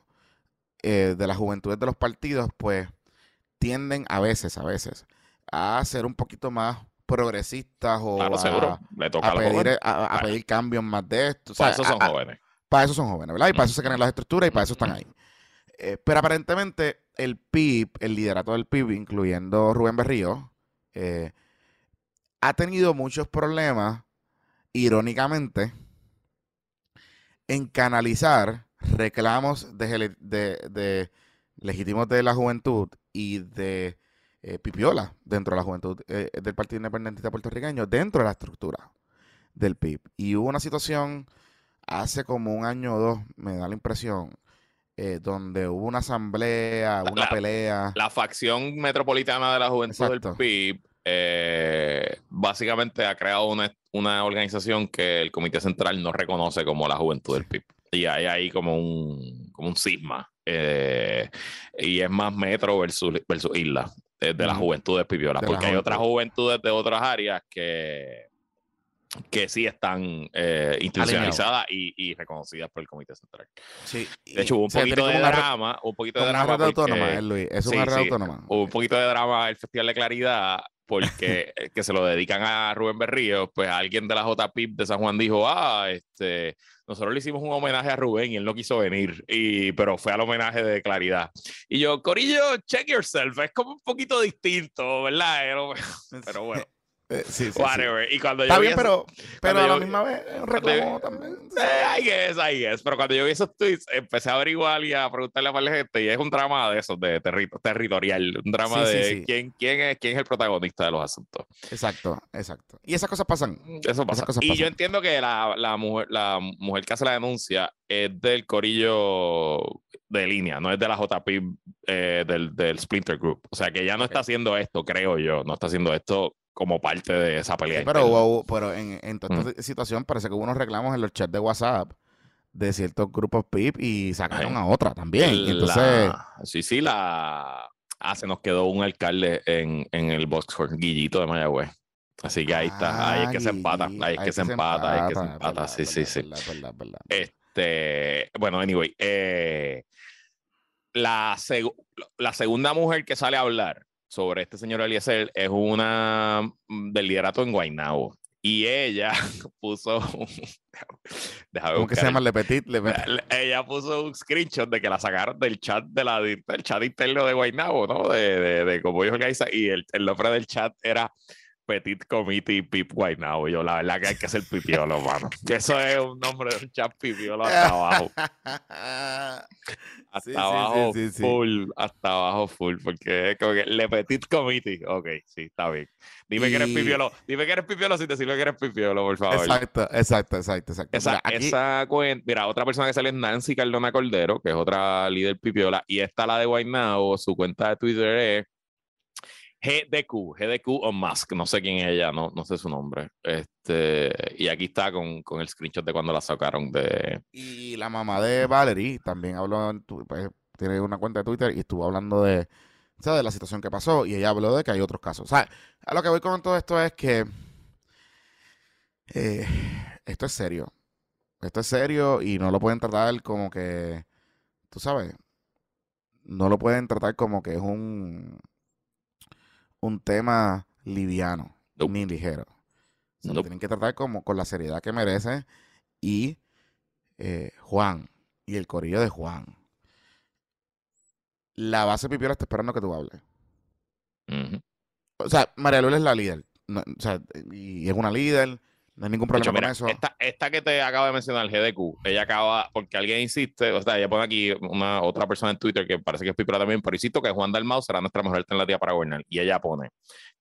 eh, de las juventudes de los partidos, pues tienden a veces, a veces, a ser un poquito más progresistas o a, pedir, a, pedir, cambios más de esto. O esos son jóvenes para eso son jóvenes, ¿verdad? Y para eso se crean las estructuras y para eso están ahí. Eh, pero aparentemente el PIB, el liderato del PIB, incluyendo Rubén Berrío, eh, ha tenido muchos problemas, irónicamente, en canalizar reclamos de, legítimos de la juventud y de eh, pipiola dentro de la juventud del Partido Independentista puertorriqueño, dentro de la estructura del PIB. Y hubo una situación hace como un año o dos, me da la impresión, eh, donde hubo una asamblea, una pelea. La facción metropolitana de la juventud del PIB eh, básicamente ha creado una, una, organización que el Comité Central no reconoce como la juventud del PIB. Y hay ahí como un, como un cisma. Eh, y es más metro versus, versus isla de, la juventud del Pipiola. Porque hay otras juventudes de otras áreas que que sí están eh, institucionalizadas y, reconocidas por el Comité Central. Sí, de hecho, hubo un poquito de drama, un poquito de drama. autónoma, eh, Luis, es una red autónoma. Hubo un poquito de drama el Festival de Claridad porque que se lo dedican a Rubén Berrío, pues alguien de la JPIP de San Juan dijo, ah, este, nosotros le hicimos un homenaje a Rubén y él no quiso venir, y, pero fue al homenaje de Claridad. Y yo, Corillo, check yourself, es como un poquito distinto, ¿verdad? pero bueno. Eh, sí, sí, Whatever. Y cuando Está bien, pero, pero a la misma vez reclamó también. ahí es, ahí es. Pero cuando yo vi esos tweets, empecé a averiguar y a preguntarle a la gente, y es un drama de esos, de territorial, un drama de quién, quién, es, quién es el protagonista de los asuntos. Exacto, exacto. Y esas cosas pasan. Eso pasa. y yo entiendo que la, la, mujer, la mujer que hace la denuncia es del corillo de línea, no es de la JP eh, del, del Splinter Group. O sea que ya no está haciendo esto, creo yo, no está haciendo esto como parte de esa pelea. pero, pero en, en toda esta mm. situación parece que hubo unos reclamos en los chats de WhatsApp de ciertos grupos PIP y sacaron a otra también. entonces... Sí, sí, la... Ah, se nos quedó un alcalde en, en el Boxford, Guillito de Mayagüez. Así que ahí está, ahí es que se empata, ahí es que, se, empata, ahí es que se empata, sí, sí, sí. Este, bueno, anyway, eh, la, la segunda mujer que sale a hablar sobre este señor Eliezer es una mm, del liderato en Guaynabo. Y ella puso. ¿Cómo que se llama Le Petit? Ella puso un screenshot de que la sacaron del chat de la, del chat interno de Guaynabo, ¿no? De, de, de cómo ellos organizan. Y el, el nombre del chat era Petit Committee Pip Guaynabo. Yo, la verdad que hay que hacer pipiolo, mano. Eso es un nombre de un chat pipiolo hasta abajo. hasta abajo full. Hasta abajo full. Porque es como que Le Petit Committee. Ok, sí, está bien. Dime que eres pipiolo. Dime que eres pipiolo sin decirme que eres pipiolo, por favor. Exacto, exacto, exacto. exacto. Esa, mira, esa cuenta, mira, otra persona que sale es Nancy Cardona Cordero, que es otra líder pipiola. Y esta, la de Guaynabo, su cuenta de Twitter es GDQ, GDQ o Musk, no sé quién es ella, no, no sé su nombre. Este, y aquí está con, con el screenshot de cuando la sacaron de. Y la mamá de Valerie también habló, pues, tiene una cuenta de Twitter y estuvo hablando de, de la situación que pasó y ella habló de que hay otros casos. Sea, a lo que voy con todo esto es que eh, esto es serio. Esto es serio y no lo pueden tratar como que, tú sabes, no lo pueden tratar como que es un un tema liviano, ni ligero. Se lo tienen que tratar como con la seriedad que merece. Y eh, Juan, y el corillo de Juan. La base pipiola está esperando que tú hables. O sea, María Lula es la líder. o sea, y es una líder no hay ningún problema con eso. Esta, esta, que te acaba de mencionar, el GDQ, ella acaba, porque alguien insiste, o sea, ella pone aquí una otra persona en Twitter que parece que es pipera también, pero insisto que Juan Dalmau será nuestra mejor alternativa para gobernar. Y ella pone,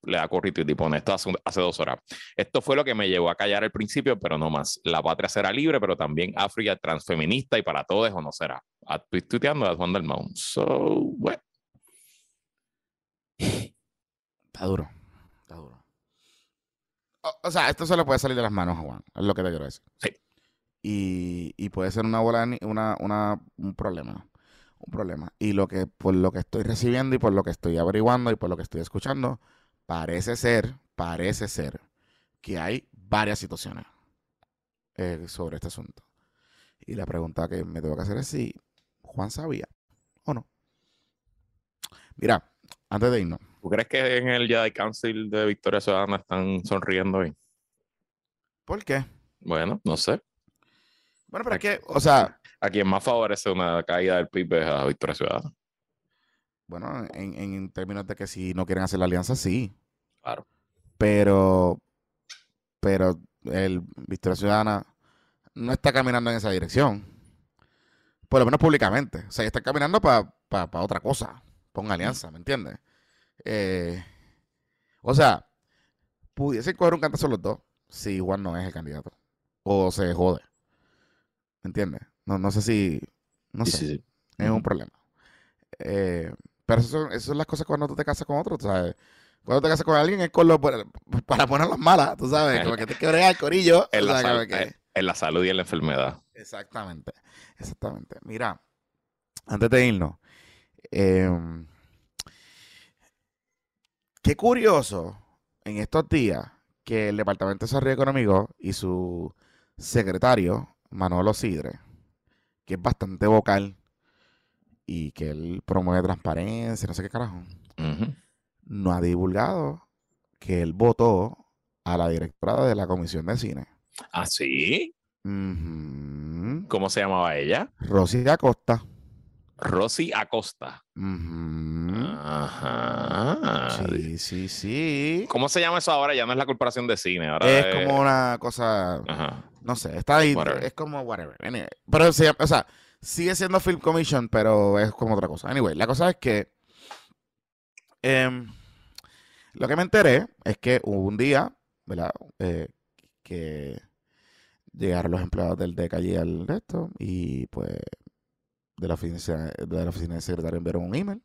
le da corrito y pone esto hace, hace, dos horas. Esto fue lo que me llevó a callar al principio, pero no más. La patria será libre, pero también África transfeminista y para todos o no será. Estoy tuiteando a Juan Dalmau. So, bueno. Está duro. O, sea, esto se le puede salir de las manos a Juan, es lo que te quiero decir. Sí. Y, y puede ser una bola, una, una, un problema. Un problema. Y lo que, por lo que estoy recibiendo y por lo que estoy averiguando y por lo que estoy escuchando, parece ser, parece ser que hay varias situaciones eh, sobre este asunto. Y la pregunta que me tengo que hacer es si Juan sabía o no. Mira, antes de irnos, ¿Tú crees que en el Jedi Council de Victoria Ciudadana están sonriendo hoy? ¿Por qué? Bueno, no sé. Bueno, pero es que, o sea. ¿A quién más favorece una caída del PIB es a Victoria Ciudadana? Bueno, en, en términos de que si no quieren hacer la alianza, sí. Claro. Pero, pero el Victoria Ciudadana no está caminando en esa dirección. Por lo menos públicamente. O sea, está caminando para otra cosa. Ponga alianza, ¿me entiendes? Eh, o sea, pudiesen coger un cantazo los dos. si Juan no es el candidato. O se jode. ¿Me entiendes? No, no sé si. No sé. Es un problema. Eh, pero eso son, son, las cosas cuando tú te casas con otro, ¿sabes? Cuando te casas con alguien es con lo, para, poner las malas, tú sabes, como que te quebres el corillo. En la, en la salud y en la enfermedad. Exactamente, exactamente. Mira, antes de irnos, em, qué curioso en estos días que el Departamento de Desarrollo Económico y su secretario, Manolo Sidre, que es bastante vocal y que él promueve transparencia, no sé qué carajo, no ha divulgado que él votó a la directora de la Comisión de Cine. ¿Ah, sí? ¿Cómo se llamaba ella? Rosy Acosta. Rosy Acosta. Ajá. Sí, sí, sí. ¿Cómo se llama eso ahora? Ya no es la corporación de cine. Ahora es, como una cosa. No sé, está ahí. Es como whatever. pero o sea, sigue siendo Film Commission, pero es como otra cosa. Anyway, la cosa es que. Em, lo que me enteré es que hubo un día, ¿verdad? Eh, que llegaron los empleados del DEC allí al resto y pues de la oficina de la oficina del secretario enviaron un email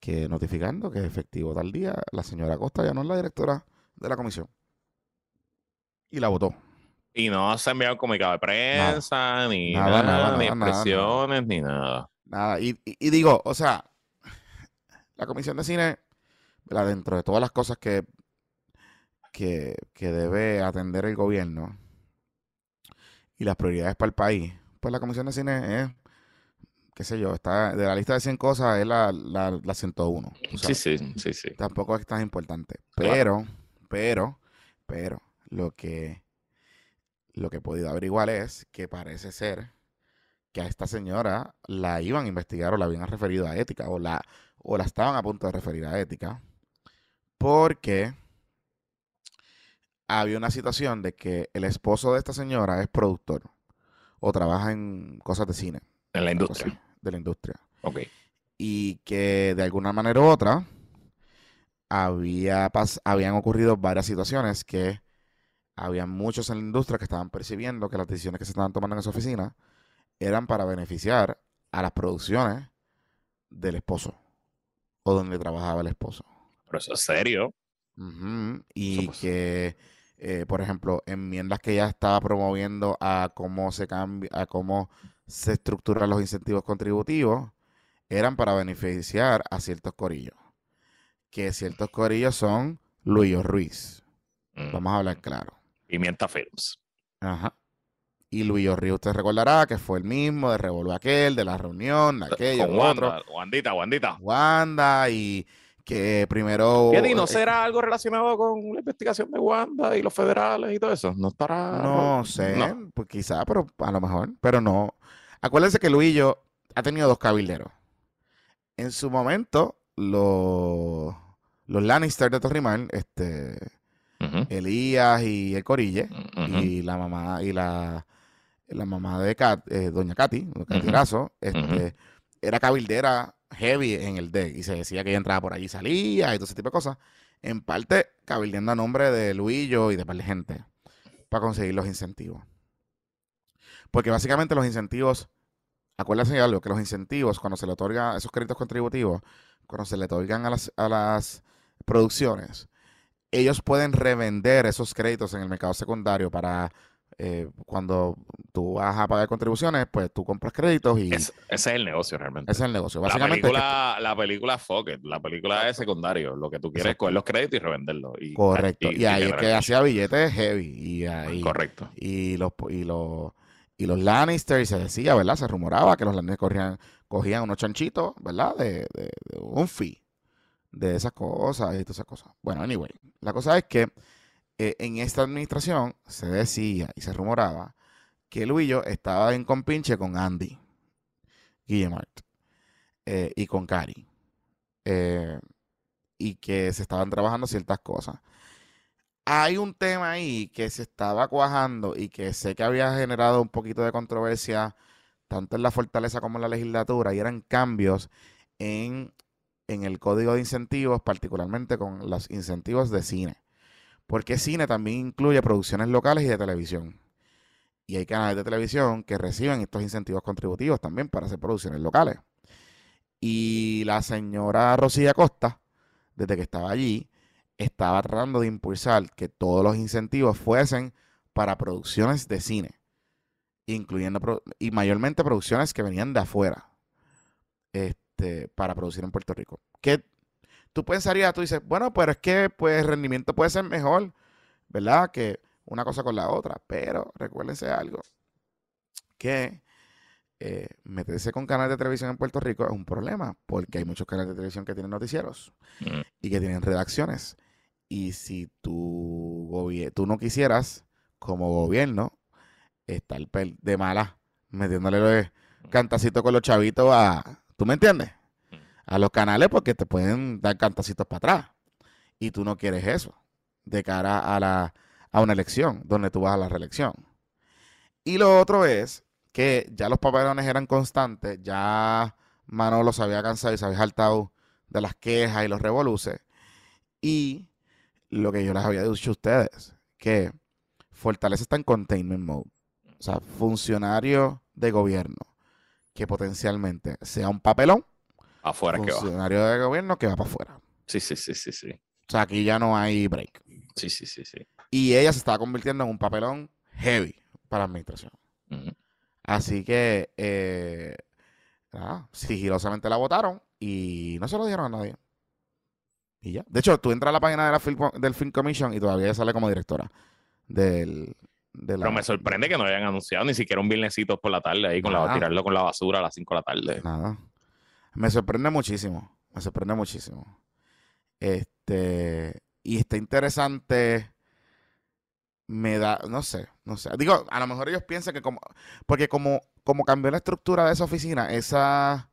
que notificando que efectivo tal día la señora Costa ya no es la directora de la comisión. Y la votó. Y no se envió un comunicado de prensa, ni nada, ni expresiones, ni nada. Nada, y, digo, o sea, la comisión de cine, dentro de todas las cosas que, que, que debe atender el gobierno, y las prioridades para el país, pues la Comisión de Cine es, qué sé yo, está de la lista de 100 cosas es la, la, 101. Sí, sí, sí, sí. Tampoco es tan importante. Pero, pero, pero, lo que, lo que he podido averiguar es que parece ser que a esta señora la iban a investigar o la habían referido a ética o la, o la estaban a punto de referir a ética porque había una situación de que el esposo de esta señora es productor o trabaja en cosas de cine. En la industria. de la industria. Ok. Y que de alguna manera u otra había habían ocurrido varias situaciones que había muchos en la industria que estaban percibiendo que las decisiones que se estaban tomando en esa oficina eran para beneficiar a las producciones del esposo o donde trabajaba el esposo. Pero eso es serio. Y que eh, por ejemplo, enmiendas que ya estaba promoviendo a cómo se cambia, a cómo se estructuran los incentivos contributivos, eran para beneficiar a ciertos corillos. Que ciertos corillos son Luis Ruiz. Vamos a hablar claro. Pimienta Films. Ajá. Y Luis Ruiz, usted recordará que fue el mismo de Revolver aquel, de la reunión, de aquello, Con Wanda, Wandita, Wandita. Wanda y que primero... ¿Qué ¿No eh, será algo relacionado con la investigación de Wanda y los federales y todo eso? ¿No estará...? No sé, pues quizá, pero a lo mejor, pero no. Acuérdense que Luillo ha tenido dos cabilderos. En su momento, los, los Lannister de Torrimal, este, Elías y el Corille, y la mamá, y la, la mamá de eh, Doña Katy, Katy este, era cabildera heavy en el deck y se decía que ella entraba por allí y salía y todo ese tipo de cosas. En parte, cabildeando a nombre de Luillo y de par de gente para conseguir los incentivos. Porque básicamente los incentivos, acuérdense de algo, que los incentivos, cuando se le otorgan esos créditos contributivos, cuando se le otorgan a las, a las producciones, ellos pueden revender esos créditos en el mercado secundario para eh, cuando tú vas a pagar contribuciones, pues tú compras créditos y... ese es el negocio realmente. Ese es el negocio. Básicamente, la película, es la película es secundario. Lo que tú quieres es coger los créditos y revenderlos. Y, Correcto. Y, ahí es que hacía billetes heavy. Y ahí, Correcto. Y los, y los, y los Lannister, se decía, ¿verdad? Se rumoraba que los Lannister cogían, cogían unos chanchitos, ¿verdad? De, de, de un fee de esas cosas y todas esas cosas. Bueno, anyway, la cosa es que eh, en esta administración se decía y se rumoraba que Luillo estaba en compinche con Andy Guillemart eh, y con Cari. Eh, y que se estaban trabajando ciertas cosas. Hay un tema ahí que se estaba cuajando y que sé que había generado un poquito de controversia tanto en la fortaleza como en la legislatura y eran cambios en, en el código de incentivos, particularmente con los incentivos de cine Porque cine también incluye producciones locales y de televisión. Y hay canales de televisión que reciben estos incentivos contributivos también para hacer producciones locales. Y la señora Rosilla Costa, desde que estaba allí, estaba tratando de impulsar que todos los incentivos fuesen para producciones de cine, incluyendo y mayormente producciones que venían de afuera, este, para producir en Puerto Rico. Que tú pensarías, tú dices, bueno, pero es que pues el rendimiento puede ser mejor, ¿verdad? Que una cosa con la otra, pero recuérdense algo, que eh, meterse con canales de televisión en Puerto Rico es un problema, porque hay muchos canales de televisión que tienen noticieros mm. y que tienen redacciones. Y si tú, tú no quisieras, como gobierno, estar de mala, metiéndole cantacitos con los chavitos a, ¿tú me entiendes? Mm. A los canales porque te pueden dar cantacitos para atrás. Y tú no quieres eso de cara a, la, a una elección, donde tú vas a la reelección. Y lo otro es que ya los papelones eran constantes, ya Manolo se había cansado y se había saltado de las quejas y los revoluces. Y lo que yo les había dicho a ustedes, que Fortaleza está en containment mode. O sea, funcionario de gobierno que potencialmente sea un papelón. Afuera que va. Funcionario de gobierno que va para afuera. Sí, sí, sí, sí, sí. O sea, aquí ya no hay break. Sí, sí, sí, sí. Y ella se estaba convirtiendo en un papelón heavy para la administración. Así que eh, sigilosamente la votaron y no se lo dieron a nadie. Y ya. De hecho, tú entras a la página de la film, del Film Commission y todavía sale como directora del. De Pero me sorprende que no hayan anunciado ni siquiera un viernesito por la tarde ahí con la, tirarlo con la basura a las 5 de la tarde. Nada. Me sorprende muchísimo. Me sorprende muchísimo. Este. Y está interesante me da, no sé, no sé. Digo, a lo mejor ellos piensan que como, porque como, como cambió la estructura de esa oficina, esa...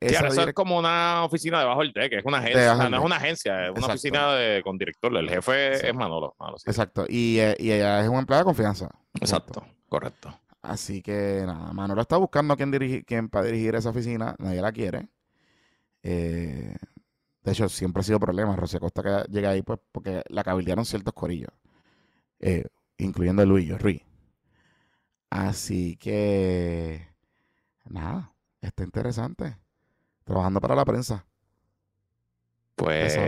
esa eso es como una oficina debajo del TEC, es una agencia, no es una agencia, es una oficina de, con director, el jefe es Manolo. Exacto, y, eh, y, ella es un empleado de confianza. Exacto, correcto. Así que nada, Manolo está buscando a quien, dirigir, quien para dirigir esa oficina, nadie la quiere. Eh, de hecho, siempre ha sido problema, Rocío Costa que llega ahí pues porque la cabildearon ciertos corillos. Eh, incluyendo a Luis Ruiz. Así que, nada, está interesante. Trabajando para la prensa. Pues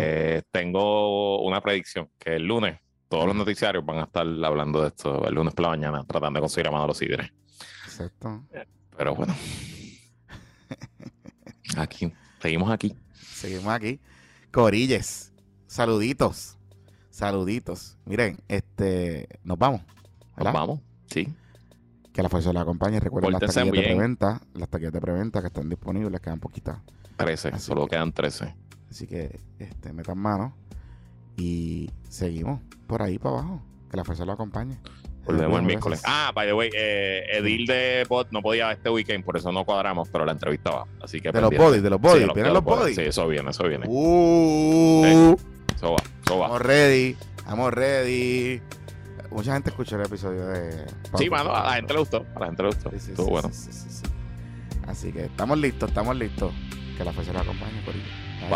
tengo una predicción, que el lunes todos los noticiarios van a estar hablando de esto el lunes por la mañana, tratando de conseguir a Manolo Sidre. Exacto. Pero bueno. aquí, seguimos aquí. Seguimos aquí. Corilles, saluditos. Saluditos. Miren, este, nos vamos. Nos vamos, sí. Que la fuerza la acompañe. Recuerden las taquillas de preventa, las taquillas de preventa que están disponibles, quedan poquitas. 13, solo quedan 13. Así que este, metan mano y seguimos por ahí para abajo. Que la fuerza lo acompañe. Volvemos el miércoles. Ah, by the way, eh, Edil de Bot no podía este weekend, por eso no cuadramos, pero la entrevista va. Así que de los bodies, de los bodies, vienen los bodies. Sí, eso viene, eso viene. Uh, eso va. Estamos ready, estamos ready. Mucha gente escuchó el episodio de. sí, mano, a la gente le gustó. A la gente le gustó. Sí, sí, Estuvo bueno. Así que estamos listos, estamos listos. Que la fuerza nos acompañe, por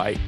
Bye.